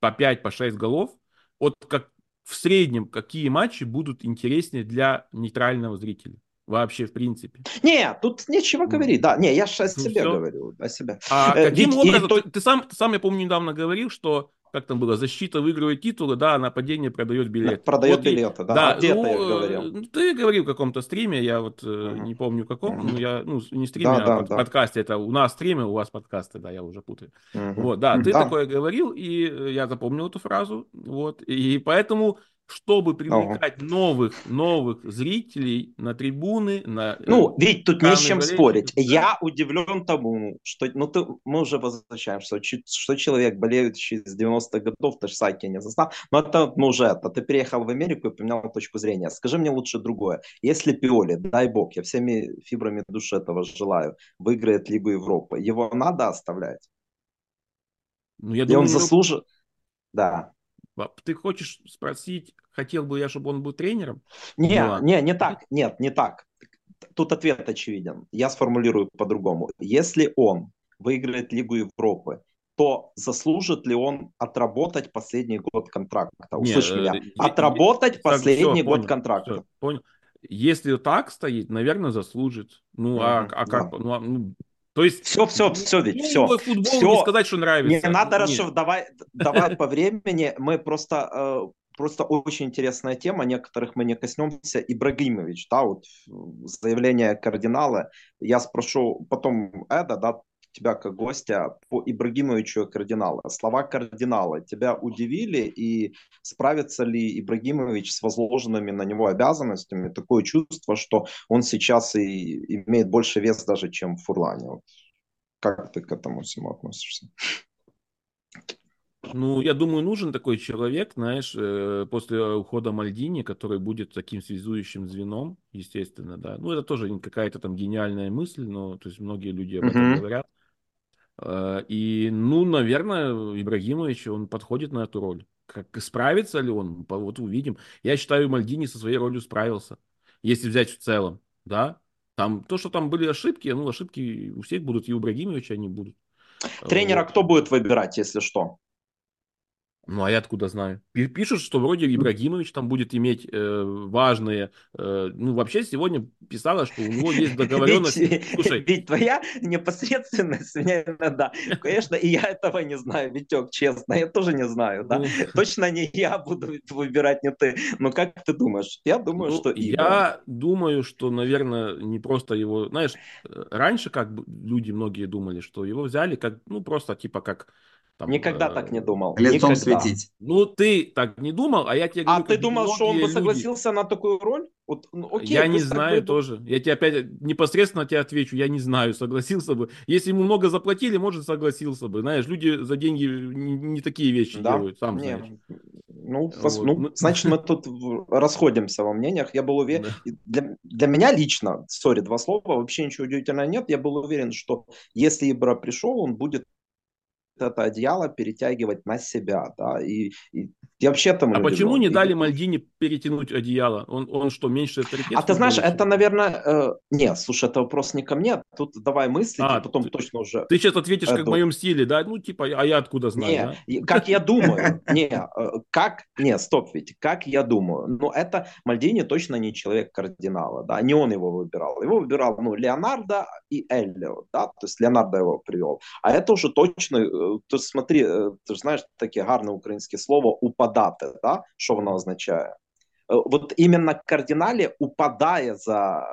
C: по 5, по 6 голов, вот как в среднем какие матчи будут интереснее для нейтрального зрителя? Вообще, в принципе.
A: Не, тут нечего говорить. Да, не, я же о ну, себе все. говорю, о себе.
C: А э, каким Ведь образом? И... Ты, ты, сам, ты сам, я помню, недавно говорил, что как там было, защита выигрывает титулы, да, а нападение продает билеты.
A: Продает вот билеты, и, да. да.
C: Где ну, ты говорил? Ну, ты говорил в каком-то стриме, я вот uh-huh. не помню каком, uh-huh. ну я, ну не стриме, да, а да, под, да. подкасте, это у нас стримы, у вас подкасты, да, я уже путаю. Uh-huh. Вот, да, ты да. такое говорил, и я запомнил эту фразу, вот, и поэтому чтобы привлекать ага. новых, новых зрителей на трибуны, на...
A: Э, ну, ведь тут не с чем спорить. Да? Я удивлен тому, что, ну, ты, мы уже возвращаемся, что, человек, болеющий с 90-х годов, ты же Саки не застал, но это, ну, уже это, ты приехал в Америку и поменял точку зрения. Скажи мне лучше другое. Если Пиоли, дай бог, я всеми фибрами души этого желаю, выиграет Лигу Европы, его надо оставлять? Ну, я и думаю, он заслужит... Да.
C: Ты хочешь спросить, хотел бы я, чтобы он был тренером?
A: Не, Была. не, не так, нет, не так. Тут ответ очевиден. Я сформулирую по-другому. Если он выиграет Лигу Европы, то заслужит ли он отработать последний год контракта? Услышь меня. Э, отработать я, последний все, год понял, контракта. Все,
C: понял. Если так стоит, наверное, заслужит. Ну, а, а как? Да. Ну, а, ну, то есть
A: все, все, все, ведь все.
C: Футбол все. не сказать, что нравится.
A: Не надо расшифровать. Давай, давай по времени. Мы просто э, просто очень интересная тема, некоторых мы не коснемся. Ибрагимович, да, вот заявление кардинала. Я спрошу потом Эда, да, тебя как гостя по Ибрагимовичу кардинала. Слова кардинала тебя удивили и справится ли Ибрагимович с возложенными на него обязанностями? Такое чувство, что он сейчас и имеет больше вес даже, чем Фурлане. Вот как ты к этому всему относишься?
C: Ну, я думаю, нужен такой человек, знаешь, э, после ухода Мальдини, который будет таким связующим звеном, естественно, да. Ну, это тоже какая-то там гениальная мысль, но, то есть, многие люди об этом uh-huh. говорят. Э, и, ну, наверное, Ибрагимович, он подходит на эту роль. Как справится ли он, вот увидим. Я считаю, Мальдини со своей ролью справился, если взять в целом, да. Там, то, что там были ошибки, ну, ошибки у всех будут, и у Ибрагимовича они будут.
A: Тренера вот. кто будет выбирать, если что?
C: Ну, а я откуда знаю? Пишут, что вроде Ибрагимович там будет иметь э, важные... Э, ну, вообще сегодня писала, что у него есть договоренность... Ведь,
A: Слушай... ведь твоя непосредственность меня иногда... Конечно, и я этого не знаю, Витек, честно, я тоже не знаю, да? Ну... Точно не я буду выбирать, не ты. Но как ты думаешь? Я думаю, ну, что
C: Ибра. Я думаю, что, наверное, не просто его... Знаешь, раньше как люди многие думали, что его взяли как, ну, просто типа как
A: Там, Никогда э, так не думал.
B: Лицом Никогда. светить.
C: Ну, ты так не думал, а я тебе
A: а говорю... А ты думал, что он бы люди... согласился на такую роль?
C: Вот, ну, окей, я не знаю тоже. Я тебе опять непосредственно тебе отвечу. Я не знаю, согласился бы. Если ему много заплатили, может, согласился бы. Знаешь, люди за деньги не, не такие вещи да? делают, сам не. знаешь.
A: Ну, вот. ну, ну значит, мы тут расходимся во мнениях. Я был уверен... Да. Для, для меня лично, сори, два слова, вообще ничего удивительного нет. Я был уверен, что если Ибра пришел, он будет это одеяло перетягивать на себя, да, и, и, и вообще там...
C: А почему не дали Мальдине перетянуть одеяло? Он, он что, меньше
A: авторитет? А ты знаешь, это, наверное... Э, нет, слушай, это вопрос не ко мне, тут давай мысли, а, потом
C: ты,
A: точно уже...
C: Ты сейчас ответишь как в моем стиле, да? Ну, типа, а я откуда знаю?
A: Не, да? как я думаю, не, э, как... Не, стоп, ведь, как я думаю. Ну, это Мальдини точно не человек кардинала, да, не он его выбирал. Его выбирал, ну, Леонардо и Эллио, да, то есть Леонардо его привел. А это уже точно э, то смотри, э, ти ж знаєш таке гарне українське слово упадати, да? що воно означає? Вот именно кардинали упадая за,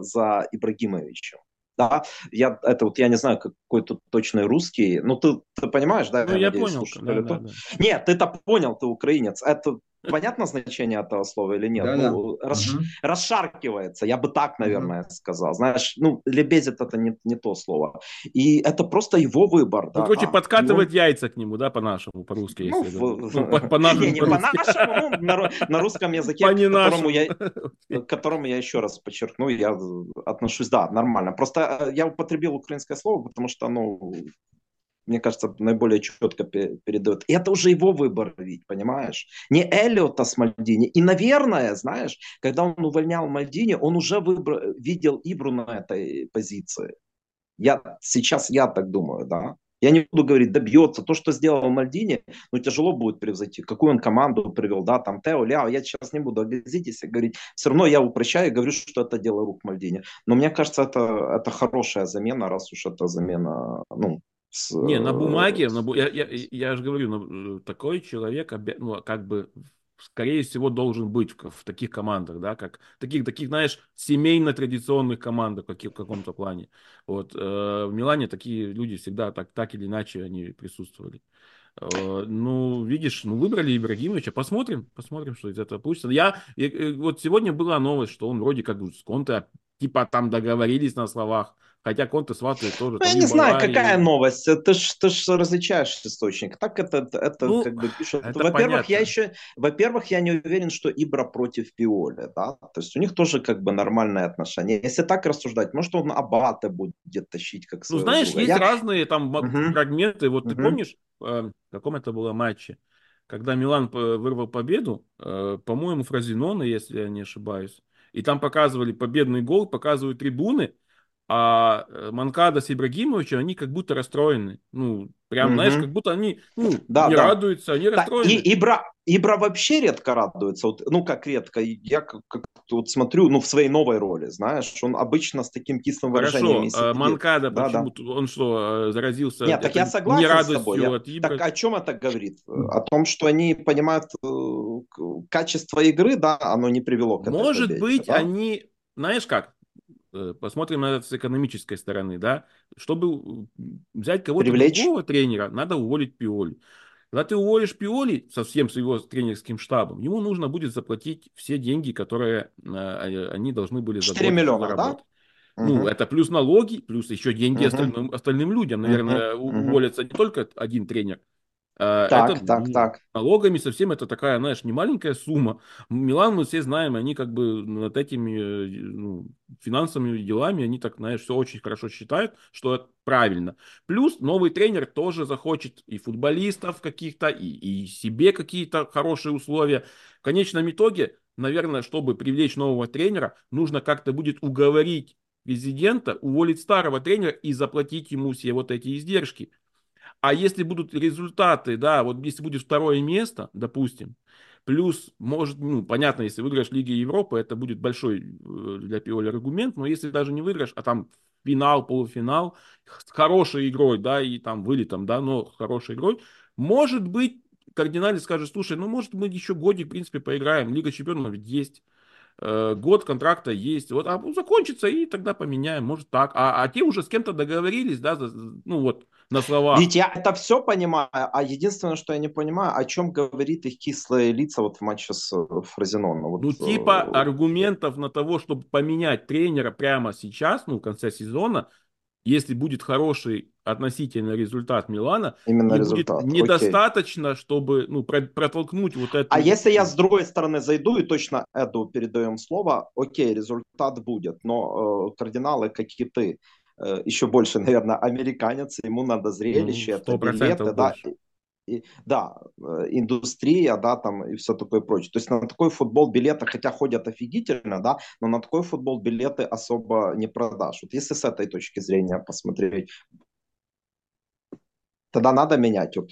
A: за Ибрагимовичем. Да, я это вот я не знаю какой тут точный русский, ну ты, ты понимаешь, да?
C: Ну я, я надеюсь, понял. Да, да,
A: да. Нет, ты-то понял, ты украинец. Это Понятно значение этого слова или нет? Да, ну, да. Рас, угу. Расшаркивается, я бы так, наверное, угу. сказал. Знаешь, ну, лебезит это не, не то слово. И это просто его выбор.
C: Ну, да. короче, подкатывать он... яйца к нему, да, по-нашему, по-русски. Ну, в...
A: ну, по, по-нашему, не, не по-нашему, ну, на, на русском языке, к которому, я, к которому я еще раз подчеркну, я отношусь, да, нормально. Просто э, я употребил украинское слово, потому что, ну, мне кажется, наиболее четко передает. И это уже его выбор, ведь, понимаешь? Не Эллиота с Мальдини. И, наверное, знаешь, когда он увольнял Мальдини, он уже выбор, видел Ибру на этой позиции. Я, сейчас я так думаю, да. Я не буду говорить, добьется. То, что сделал Мальдини, ну, тяжело будет превзойти. Какую он команду привел, да, там Тео, Ляо. Я сейчас не буду обезитесь говорить. Все равно я упрощаю и говорю, что это дело рук Мальдини. Но мне кажется, это, это хорошая замена, раз уж это замена, ну,
C: с, не, на бумаге, на, я, я, я же говорю, ну, такой человек, ну, как бы, скорее всего, должен быть в, в таких командах, да, как таких, таких, знаешь, семейно-традиционных командах в, в каком-то плане. Вот, э, в Милане такие люди всегда так, так или иначе они присутствовали. Э, ну, видишь, ну, выбрали Ибрагимовича. Посмотрим, посмотрим, что из этого получится. Я, я, э, вот сегодня была новость, что он вроде как с Конте, типа, там договорились на словах. Хотя Конте сватает тоже.
A: Ну, я не знаю, Баварии. какая новость. Ты ж, ты ж различаешь источник. Так это, это ну, как бы пишут. Во-первых, я еще, во-первых, я не уверен, что Ибра против Пиоли, да. То есть у них тоже как бы нормальные отношения. Если так рассуждать, может он Абата будет тащить как
C: Ну, знаешь, друга. есть я... разные там угу. фрагменты. Вот угу. ты помнишь, э, в каком это было матче? Когда Милан вырвал победу, э, по-моему, Фразинона, если я не ошибаюсь, и там показывали победный гол, показывают трибуны, а э, Манкада с Ибрагимовичем, они как будто расстроены. Ну, прям, угу. знаешь, как будто они ну, да, не да. радуются, они да, расстроены.
A: И, Ибра, Ибра вообще редко радуется. Вот, ну, как редко. Я как, как вот смотрю, ну, в своей новой роли, знаешь, он обычно с таким кислым выражением.
C: Хорошо, а Манкада, да, почему да. он что, э, заразился?
A: Нет, так я согласен не с тобой. Я, от Ибра? Так о чем это говорит? О том, что они понимают качество игры, да, оно не привело к
C: этому. Может победе, быть, да? они, знаешь как, Э, посмотрим на это с экономической стороны, да. Чтобы взять кого-то другого тренера, надо уволить Пиоли. Когда ты уволишь Пиоли совсем с его тренерским штабом, ему нужно будет заплатить все деньги, которые э, они должны были
A: 4 миллиона,
C: да? Ну, угу. это плюс налоги, плюс еще деньги угу. остальным, остальным людям. Наверное, угу. уволится не только один тренер,
A: Э, так, это так, так.
C: Налогами совсем это такая, знаешь, не маленькая сумма. Милан, мы все знаем, они как бы над этими э, ну, финансовыми делами, они так, знаешь, все очень хорошо считают, что это правильно. Плюс новый тренер тоже захочет и футболистов каких-то, и, и себе какие-то хорошие условия. В конечном итоге, наверное, чтобы привлечь нового тренера, нужно как-то будет уговорить президента уволить старого тренера и заплатить ему все вот эти издержки. А если будут результаты, да, вот если будет второе место, допустим, плюс, может, ну, понятно, если выиграешь Лиги Европы, это будет большой э, для Пиоли аргумент, но если даже не выиграешь, а там финал, полуфинал, с хорошей игрой, да, и там вылетом, да, но хорошей игрой, может быть, кардинально скажет, слушай, ну, может, мы еще годик, в принципе, поиграем, Лига Чемпионов ведь есть, год контракта есть, вот, а закончится, и тогда поменяем, может так. А, а те уже с кем-то договорились, да, ну вот, на словах.
A: Ведь я это все понимаю, а единственное, что я не понимаю, о чем говорит их кислые лица вот в матче с э, Фразеноном. Вот,
C: ну, типа э, аргументов на того, чтобы поменять тренера прямо сейчас, ну, в конце сезона, если будет хороший относительно результат Милана,
A: Именно результат.
C: будет недостаточно, Окей. чтобы ну, протолкнуть вот это.
A: А если я с другой стороны зайду и точно Эду передаем слово, окей, результат будет, но э, кардиналы, как и ты, э, еще больше, наверное, американец, ему надо зрелище,
C: ну, это билеты, да,
A: и, да, э, индустрия, да, там и все такое прочее. То есть на такой футбол билеты, хотя ходят офигительно, да, но на такой футбол билеты особо не продашь. Вот если с этой точки зрения посмотреть, тогда надо менять. Вот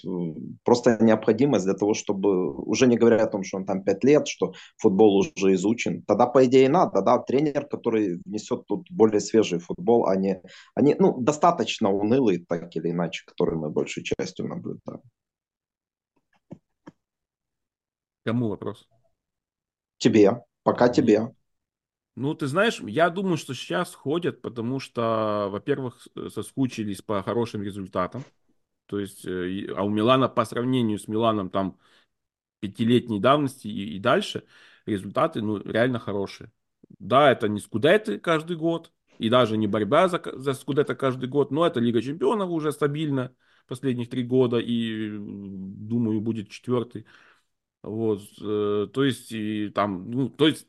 A: просто необходимость для того, чтобы, уже не говоря о том, что он там 5 лет, что футбол уже изучен, тогда, по идее, надо, да, тренер, который внесет тут более свежий футбол, а не, они, ну, достаточно унылый, так или иначе, который мы большей частью наблюдаем.
C: Кому вопрос?
A: Тебе. Пока тебе.
C: Ну, ты знаешь, я думаю, что сейчас ходят, потому что, во-первых, соскучились по хорошим результатам. То есть, э, а у Милана по сравнению с Миланом там пятилетней давности и, и дальше результаты ну, реально хорошие. Да, это не скудеты каждый год, и даже не борьба за, за скудета каждый год, но это Лига Чемпионов уже стабильно последних три года, и, думаю, будет четвертый. Вот, э, то есть, и там, ну, то есть,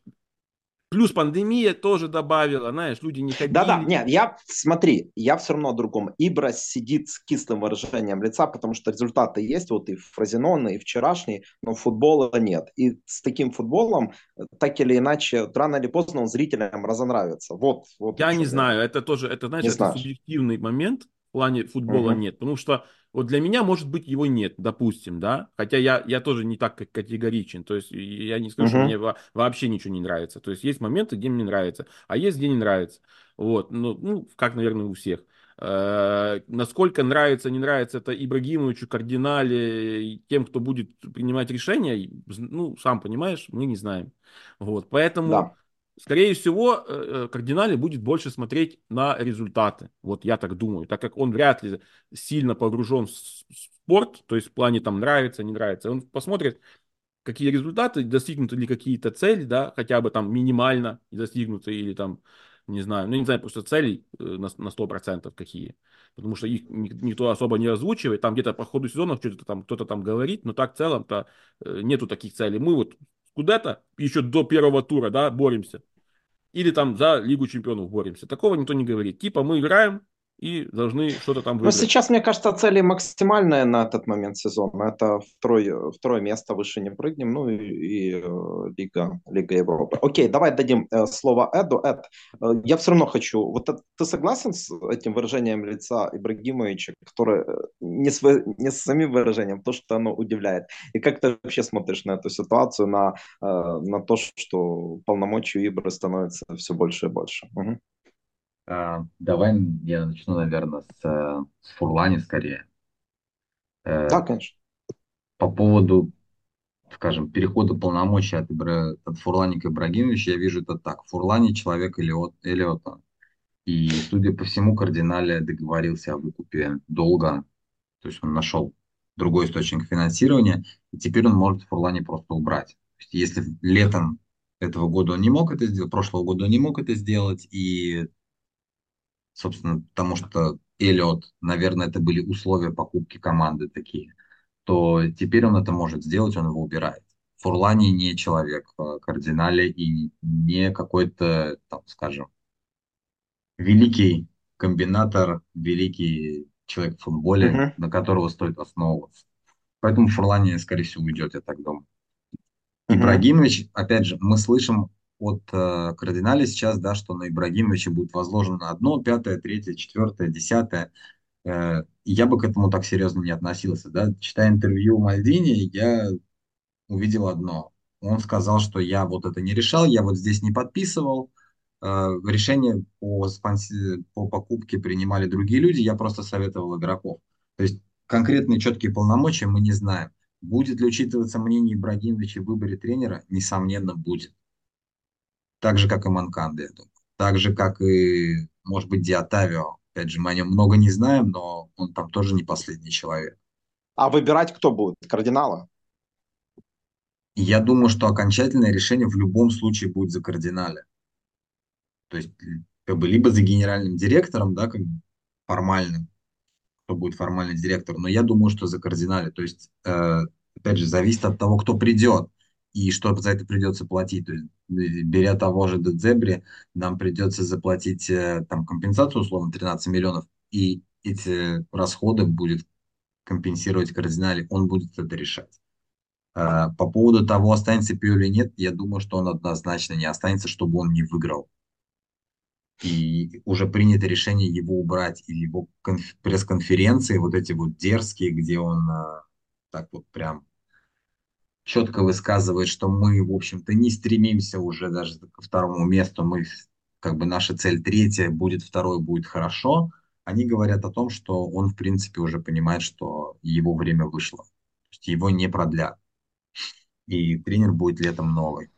C: плюс пандемия тоже добавила, знаешь, люди не ходили.
A: Да-да, нет, я, смотри, я все равно о другом. Ибра сидит с кислым выражением лица, потому что результаты есть, вот и Фразенон, и вчерашний, но футбола нет. И с таким футболом, э, так или иначе, рано или поздно он зрителям разонравится. Вот, вот
C: я не знаю, это тоже, это, знаешь, не это знаешь. субъективный момент, плане футбола угу. нет, потому что вот для меня, может быть, его нет, допустим, да, хотя я, я тоже не так категоричен, то есть я не скажу, uh-huh. что мне вообще ничего не нравится, то есть есть моменты, где мне нравится, а есть, где не нравится, вот, ну, ну как, наверное, у всех. Э, насколько нравится, не нравится это Ибрагимовичу, кардинале, тем, кто будет принимать решения, ну, сам понимаешь, мы не знаем. Вот, поэтому да. Скорее всего, э, э, кардинале будет больше смотреть на результаты. Вот я так думаю, так как он вряд ли сильно погружен в спорт, то есть в плане там нравится, не нравится. Он посмотрит, какие результаты, достигнуты ли какие-то цели, да, хотя бы там минимально достигнуты или там, не знаю, ну не знаю, просто целей э, на, на 100% какие. Потому что их никто особо не озвучивает. Там где-то по ходу сезона что-то там кто-то там говорит, но так в целом-то нету таких целей. Мы вот куда-то еще до первого тура, да, боремся. Или там за Лигу чемпионов боремся. Такого никто не говорит. Типа мы играем, и должны что-то там
A: выиграть. Но сейчас, мне кажется, цели максимальная на этот момент сезона. Это второе, второе место, выше не прыгнем, ну и, и э, Лига, Лига Европы. Окей, давай дадим э, слово Эду. Эд, э, я все равно хочу, вот ты согласен с этим выражением лица Ибрагимовича, которое не с, не с самим выражением, то, что оно удивляет. И как ты вообще смотришь на эту ситуацию, на, на то, что полномочия Ибры становятся все больше и больше? Угу.
B: А, давай я начну, наверное, с, с Фурлани скорее.
A: Э, да, конечно.
B: По поводу, скажем, перехода полномочий от, Ибра... от Фурлани к Ибрагимовичу, я вижу это так. Фурлани человек Элиот... Элиота. И, судя по всему, кардинале договорился о выкупе долга. То есть он нашел другой источник финансирования, и теперь он может Фурлани просто убрать. Если летом этого года он не мог это сделать, прошлого года он не мог это сделать, и собственно, потому что Эллиот, наверное, это были условия покупки команды такие, то теперь он это может сделать, он его убирает. Фурлани не человек в кардинале и не какой-то, там, скажем, великий комбинатор, великий человек в футболе, uh-huh. на которого стоит основываться. Поэтому Фурлани, скорее всего, уйдет, я так думаю. Uh-huh. Ибрагимович, опять же, мы слышим от э, кардинале сейчас, да, что на Ибрагимовича будет возложено одно, пятое, третье, четвертое, десятое. Э, я бы к этому так серьезно не относился. Да? Читая интервью Мальдини, я увидел одно. Он сказал, что я вот это не решал, я вот здесь не подписывал. Э, решение по, спонси... по покупке принимали другие люди, я просто советовал игроков. То есть конкретные четкие полномочия мы не знаем. Будет ли учитываться мнение Ибрагимовича в выборе тренера? Несомненно, будет. Так же, как и Манканда, я думаю. Так же, как и, может быть, Диатавио. Опять же, мы о нем много не знаем, но он там тоже не последний человек.
A: А выбирать кто будет? Кардинала?
B: Я думаю, что окончательное решение в любом случае будет за кардинале. То есть, как бы, либо за генеральным директором, да, как формальным, кто будет формальный директор, но я думаю, что за кардинале. То есть, э, опять же, зависит от того, кто придет и что за это придется платить. То есть, беря того же Дедзебри, нам придется заплатить э, там компенсацию, условно, 13 миллионов, и эти расходы будет компенсировать кардинале, он будет это решать. Э, по поводу того, останется Пио или нет, я думаю, что он однозначно не останется, чтобы он не выиграл. И уже принято решение его убрать из его пресс-конференции, вот эти вот дерзкие, где он э, так вот прям четко высказывает, что мы, в общем-то, не стремимся уже даже ко второму месту, мы, как бы наша цель третья, будет второй, будет хорошо, они говорят о том, что он, в принципе, уже понимает, что его время вышло. То есть его не продлят. И тренер будет летом новый.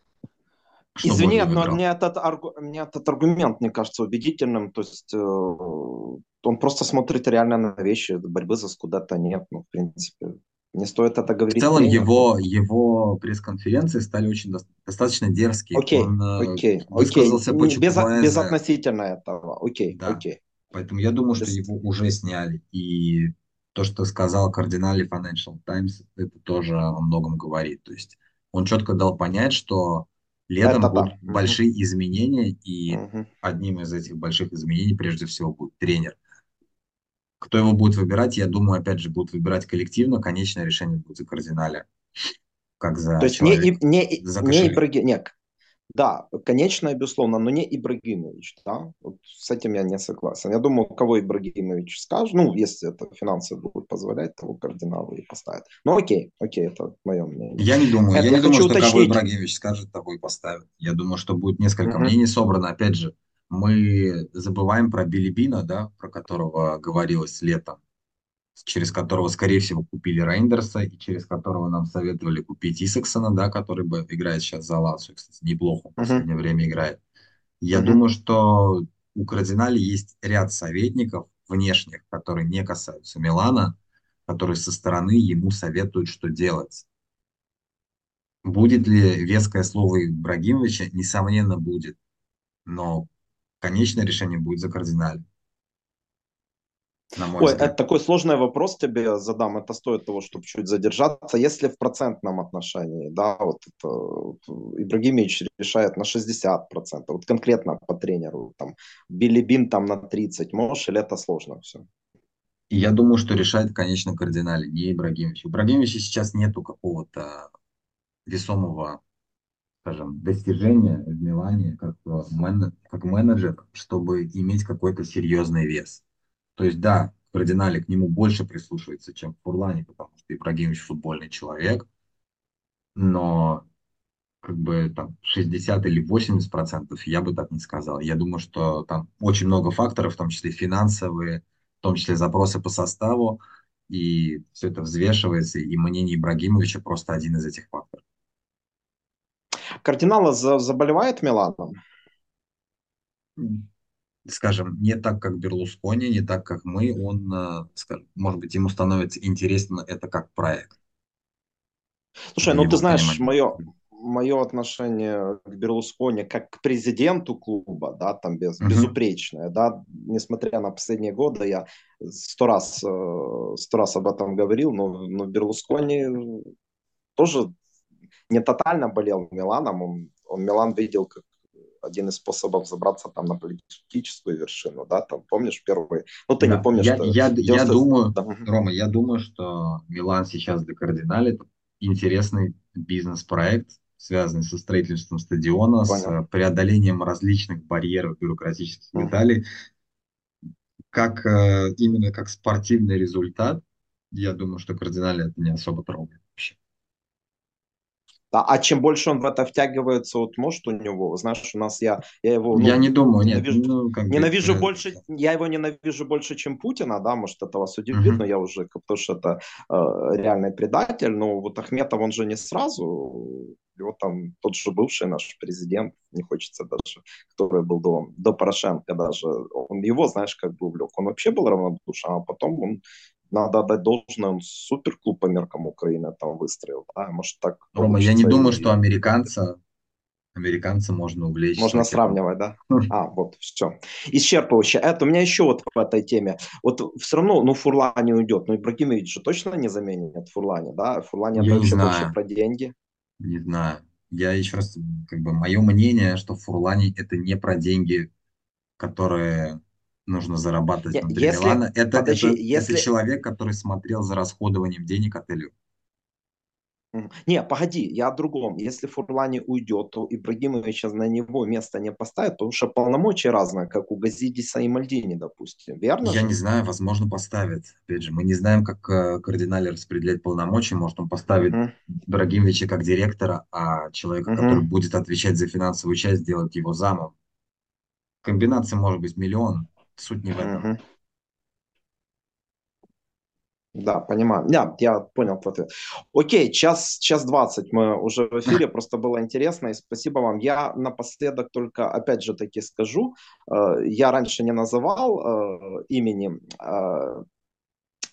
A: Извини, но мне этот, аргу... мне этот аргумент, мне кажется, убедительным. То есть э, он просто смотрит реально на вещи, борьбы за скуда-то нет. Ну, в принципе, не стоит это говорить.
B: В целом его, его пресс-конференции стали очень до, достаточно дерзкие.
A: Окей, Он, э, окей, высказался окей. Без, безотносительно этого. Окей, да. окей.
B: Поэтому я думаю, что его уже сняли. И то, что сказал кардинали Financial Times, это тоже о многом говорит. То есть он четко дал понять, что летом это будут да. большие угу. изменения, и угу. одним из этих больших изменений прежде всего будет тренер. Кто его будет выбирать, я думаю, опять же, будут выбирать коллективно. Конечное решение будет за кардинале.
A: Как за То есть человек, не, не, за не, Ибраги... Нет, да, конечно, безусловно, но не Ибрагимович, да, вот с этим я не согласен. Я думаю, кого Ибрагимович скажет, ну, если это финансы будут позволять, того кардинала и поставят. Ну, окей, окей, это мое мнение.
B: Я не думаю, это я, я не думаю, что уточнить. кого Ибрагимович скажет, того и поставят. Я думаю, что будет несколько угу. мнений собрано, опять же, мы забываем про Билибина, да, про которого говорилось летом, через которого, скорее всего, купили Рейндерса, и через которого нам советовали купить Исаксона, да, который бы играет сейчас за Лацию, кстати, неплохо в последнее uh-huh. время играет. Я uh-huh. думаю, что у Кардинали есть ряд советников внешних, которые не касаются Милана, которые со стороны ему советуют, что делать. Будет ли веское слово Ибрагимовича? Несомненно, будет. Но конечное решение будет за кардиналем.
A: Ой, взгляд. это такой сложный вопрос тебе задам. Это стоит того, чтобы чуть задержаться. Если в процентном отношении, да, вот это вот, Ибрагимович решает на 60%, вот конкретно по тренеру, там, Билибин там на 30, можешь, или это сложно все?
B: Я думаю, что решает, конечно, кардинале, не Ибрагимович. У Ибрагимовича сейчас нету какого-то весомого скажем, достижения в Милане как, мен, как менеджер, чтобы иметь какой-то серьезный вес. То есть, да, кардинале к нему больше прислушивается, чем к Фурлане, потому что Ибрагимович футбольный человек, но как бы там 60 или 80 процентов я бы так не сказал. Я думаю, что там очень много факторов, в том числе финансовые, в том числе запросы по составу, и все это взвешивается, и мнение Ибрагимовича просто один из этих факторов.
A: Кардинала заболевает Миланом?
B: Скажем, не так, как Берлускони, не так, как мы, он, э, скажем, может быть, ему становится интересно это как проект.
A: Слушай, ну ты знаешь, мое, мое отношение к Берлускони как к президенту клуба, да, там без, uh-huh. безупречное, да, несмотря на последние годы, я сто раз, э, сто раз об этом говорил, но, но Берлускони тоже не тотально болел Миланом, он, он Милан видел как один из способов забраться там на политическую вершину, да, там, помнишь, первый, ну, ты да, не помнишь,
B: я, что... Я, 90... я думаю, да. Рома, я думаю, что Милан сейчас для кардинале интересный бизнес-проект, связанный со строительством стадиона, Понял. с преодолением различных барьеров бюрократических uh-huh. деталей, как э, именно как спортивный результат, я думаю, что кардинале это не особо трогает
A: Да, а чем больше он в это втягивается, вот может у него, знаешь, у нас я, я его... Ну,
B: я не думаю, ненавижу, нет. Ну,
A: как ненавижу бы, больше, я его ненавижу больше, чем Путина, да, может это вас удивит, uh-huh. но я уже, потому что это э, реальный предатель, но вот Ахметов, он же не сразу Его там тот же бывший наш президент, не хочется даже, который был до, до Порошенко даже, он его, знаешь, как бы увлек. Он вообще был равнодушен, а потом он надо отдать должное, он суперклуб по меркам Украины там выстроил. Да? Может, так
B: Рома, я не думаю, что американца Американца можно увлечь.
A: Можно сравнивать, да? А, вот, все. Исчерпывающе. Это у меня еще вот в этой теме. Вот все равно, ну, Фурлани уйдет. Ну, Ибрагимович же точно не заменит Фурлани, да? Фурлани
B: это вообще
A: больше про деньги.
B: Не знаю. Я еще раз, как бы, мое мнение, что Фурлани это не про деньги, которые нужно зарабатывать внутри если, Милана. Это, подожди, это, если... это человек, который смотрел за расходованием денег отелю.
A: Не, погоди, я о другом. Если Фурлани уйдет, то Ибрагимовича на него место не поставят, потому что полномочия разные, как у Газидиса и Мальдини, допустим. Верно?
B: Я не знаю, возможно, поставят. Опять же, мы не знаем, как э, кардинали распределяет полномочия. Может, он поставит uh-huh. Ибрагимовича как директора, а человека, uh-huh. который будет отвечать за финансовую часть, сделать его замом. Комбинация может быть миллион. Суть не в этом.
A: Да, понимаю. Я, я понял твой ответ. Окей, час, час 20 мы уже в эфире, просто было интересно, и спасибо вам. Я напоследок только, опять же таки скажу, э, я раньше не называл э, имени э,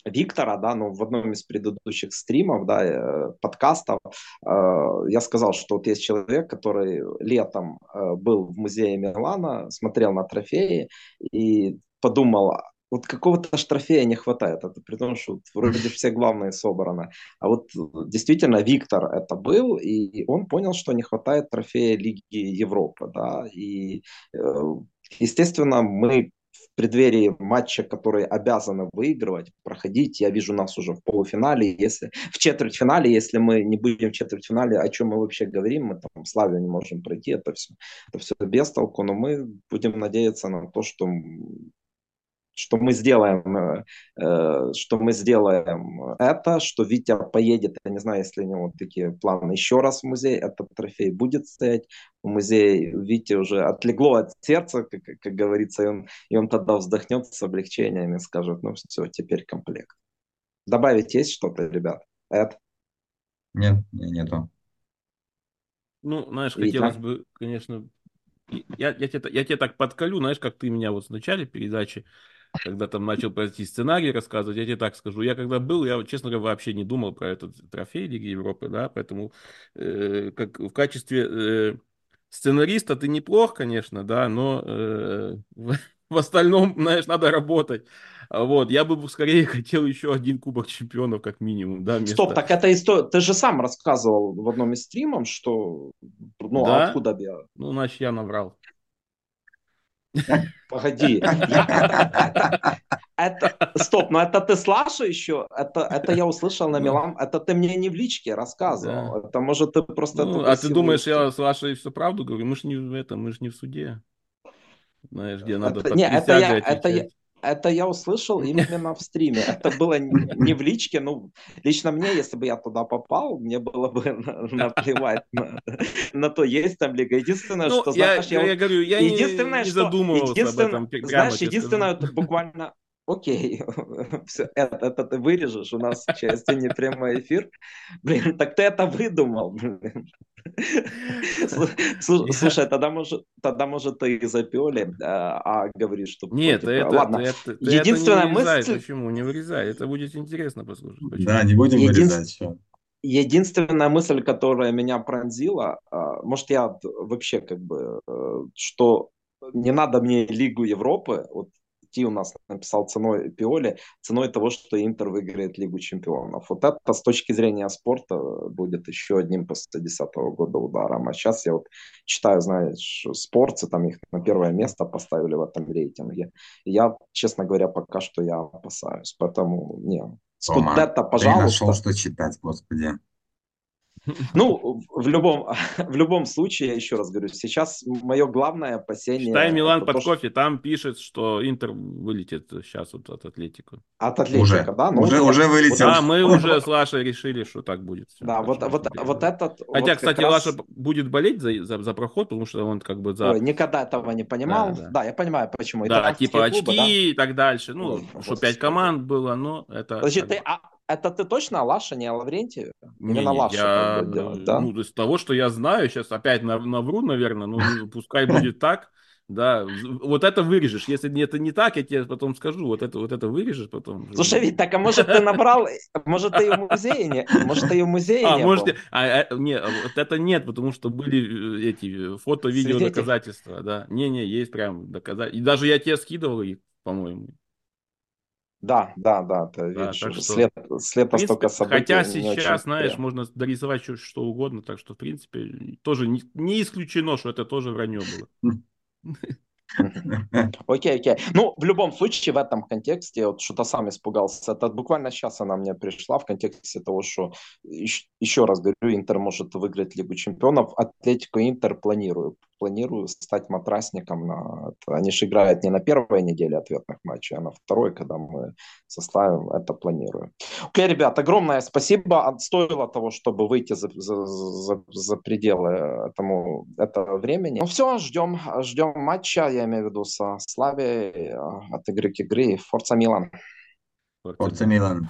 A: Виктора, да, ну, в одном из предыдущих стримов, да, подкастов, я сказал, что вот есть человек, который летом был в музее Милана, смотрел на трофеи и подумал, вот какого-то штрафея не хватает. Это при том, что вроде все главные собраны. А вот действительно Виктор это был, и он понял, что не хватает трофея Лиги Европы. Да? И, э, естественно, мы преддверии матча, который обязаны выигрывать, проходить. Я вижу нас уже в полуфинале, если в четвертьфинале, если мы не будем в четвертьфинале, о чем мы вообще говорим, мы там Славию не можем пройти, это все, это все без толку, но мы будем надеяться на то, что что мы сделаем, э, э, что мы сделаем это, что Витя поедет, я не знаю, если у него такие планы, еще раз в музей, этот трофей будет стоять в музее, Витя уже отлегло от сердца, как, как говорится, и он, и он тогда вздохнет с облегчением и скажет, ну все, теперь комплект. Добавить есть что-то, ребят? Эд?
B: Нет, нету.
C: Ну, знаешь, Витя? хотелось бы, конечно, я, я, тебя, я тебя так подколю, знаешь, как ты меня вот в начале передачи когда там начал пройти сценарий рассказывать, я тебе так скажу, я когда был, я, честно говоря, вообще не думал про этот трофей Лиги Европы, да, поэтому э, как в качестве э, сценариста ты неплох, конечно, да, но э, в, в остальном, знаешь, надо работать. Вот, я бы скорее хотел еще один Кубок Чемпионов, как минимум, да.
A: Вместо... Стоп, так это история, ты же сам рассказывал в одном из стримов, что, ну, да? откуда я?
C: Ну, значит, я наврал.
A: Погоди. Это, стоп, но это ты Слаша еще? Это, это я услышал на Милан. Это ты мне не в личке рассказывал. Это может ты просто...
C: Ну, а ты думаешь, я с Лашей все правду говорю? Мы же не в этом, мы же не в суде. Знаешь, где надо
A: это, не, это я, это я, это я услышал именно в стриме. Это было не в личке. Ну, лично мне, если бы я туда попал, мне было бы наплевать на, на то, есть там лига. Единственное, ну, что,
C: я, знаешь, я, я говорю, я единственное, не, не задумывался
A: единственное, об этом. Знаешь, единственное, буквально окей, все, это, это ты вырежешь, у нас часть не прямой эфир. Блин, так ты это выдумал, блин. Слушай, тогда может, тогда может ты и запели, а, а говоришь, что...
C: Нет, это, ладно. Это, Единственная это не вырезай, мысль... Почему? Не вырезай, это будет интересно послушать.
B: Почему? Да, не будем Един... вырезать. Все.
A: Единственная мысль, которая меня пронзила, а, может, я вообще как бы, э, что не надо мне Лигу Европы, вот Ти у нас написал ценой Пиоли, ценой того, что Интер выиграет Лигу чемпионов. Вот это с точки зрения спорта будет еще одним после 2010 года ударом. А сейчас я вот читаю, знаешь, спорцы, там их на первое место поставили в этом рейтинге. И я, честно говоря, пока что я опасаюсь. Поэтому, не,
B: Скудетто, пожалуйста. Ты нашел, что читать, господи.
A: Ну, в любом, в любом случае, я еще раз говорю, сейчас мое главное опасение...
C: Читай Милан под то, кофе, что... там пишет, что Интер вылетит сейчас вот от Атлетику.
A: От Атлетика,
B: уже.
A: да?
B: Ну, уже, уже вылетел.
C: Да, мы уже с Лашей решили, что так будет.
A: Все, да, вот, вот, вот этот...
C: Хотя,
A: вот
C: кстати, раз... Лаша будет болеть за, за, за проход, потому что он как бы за...
A: Ой, никогда этого не понимал. Да, да. да я понимаю, почему.
C: Да, типа очки клубы, да? и так дальше. Ну, Ой, что пять команд было, но это...
A: Подожди, ты, а, это ты точно Лаша, не Лаврентьев?
C: Именно не, Лаша я, делать, да? Ну, из того, что я знаю, сейчас опять навру, наверное, ну, пускай будет так. Да, вот это вырежешь. Если это не так, я тебе потом скажу. Вот это, вот это вырежешь потом.
A: Слушай, ведь так, а может ты набрал, может ты и в музее не, может ты и в музее а, не может, был.
C: А, а, не, вот это нет, потому что были э, эти фото-видео доказательства, да. Не-не, есть прям доказательства. И даже я тебе скидывал их, по-моему.
A: Да, да, да, ты да, видишь, что, след, след принципе,
C: настолько событий. Хотя сейчас, знаешь, прям. можно дорисовать что, что угодно, так что, в принципе, тоже не, не исключено, что это тоже вранье было.
A: Окей, окей. Ну, в любом случае, в этом контексте, вот что-то сам испугался. Это буквально сейчас она мне пришла в контексте того, что, еще раз говорю, Интер может выиграть Лигу Чемпионов. Атлетику Интер планирую планирую стать матрасником. На... Они же играют не на первой неделе ответных матчей, а на второй, когда мы составим это планирую. Окей, ребят, огромное спасибо. Стоило того, чтобы выйти за, за, за, за пределы этому, этого времени. Ну все, ждем, ждем матча, я имею в виду со Славией от игры к игре. Форца Милан.
B: Форца Милан.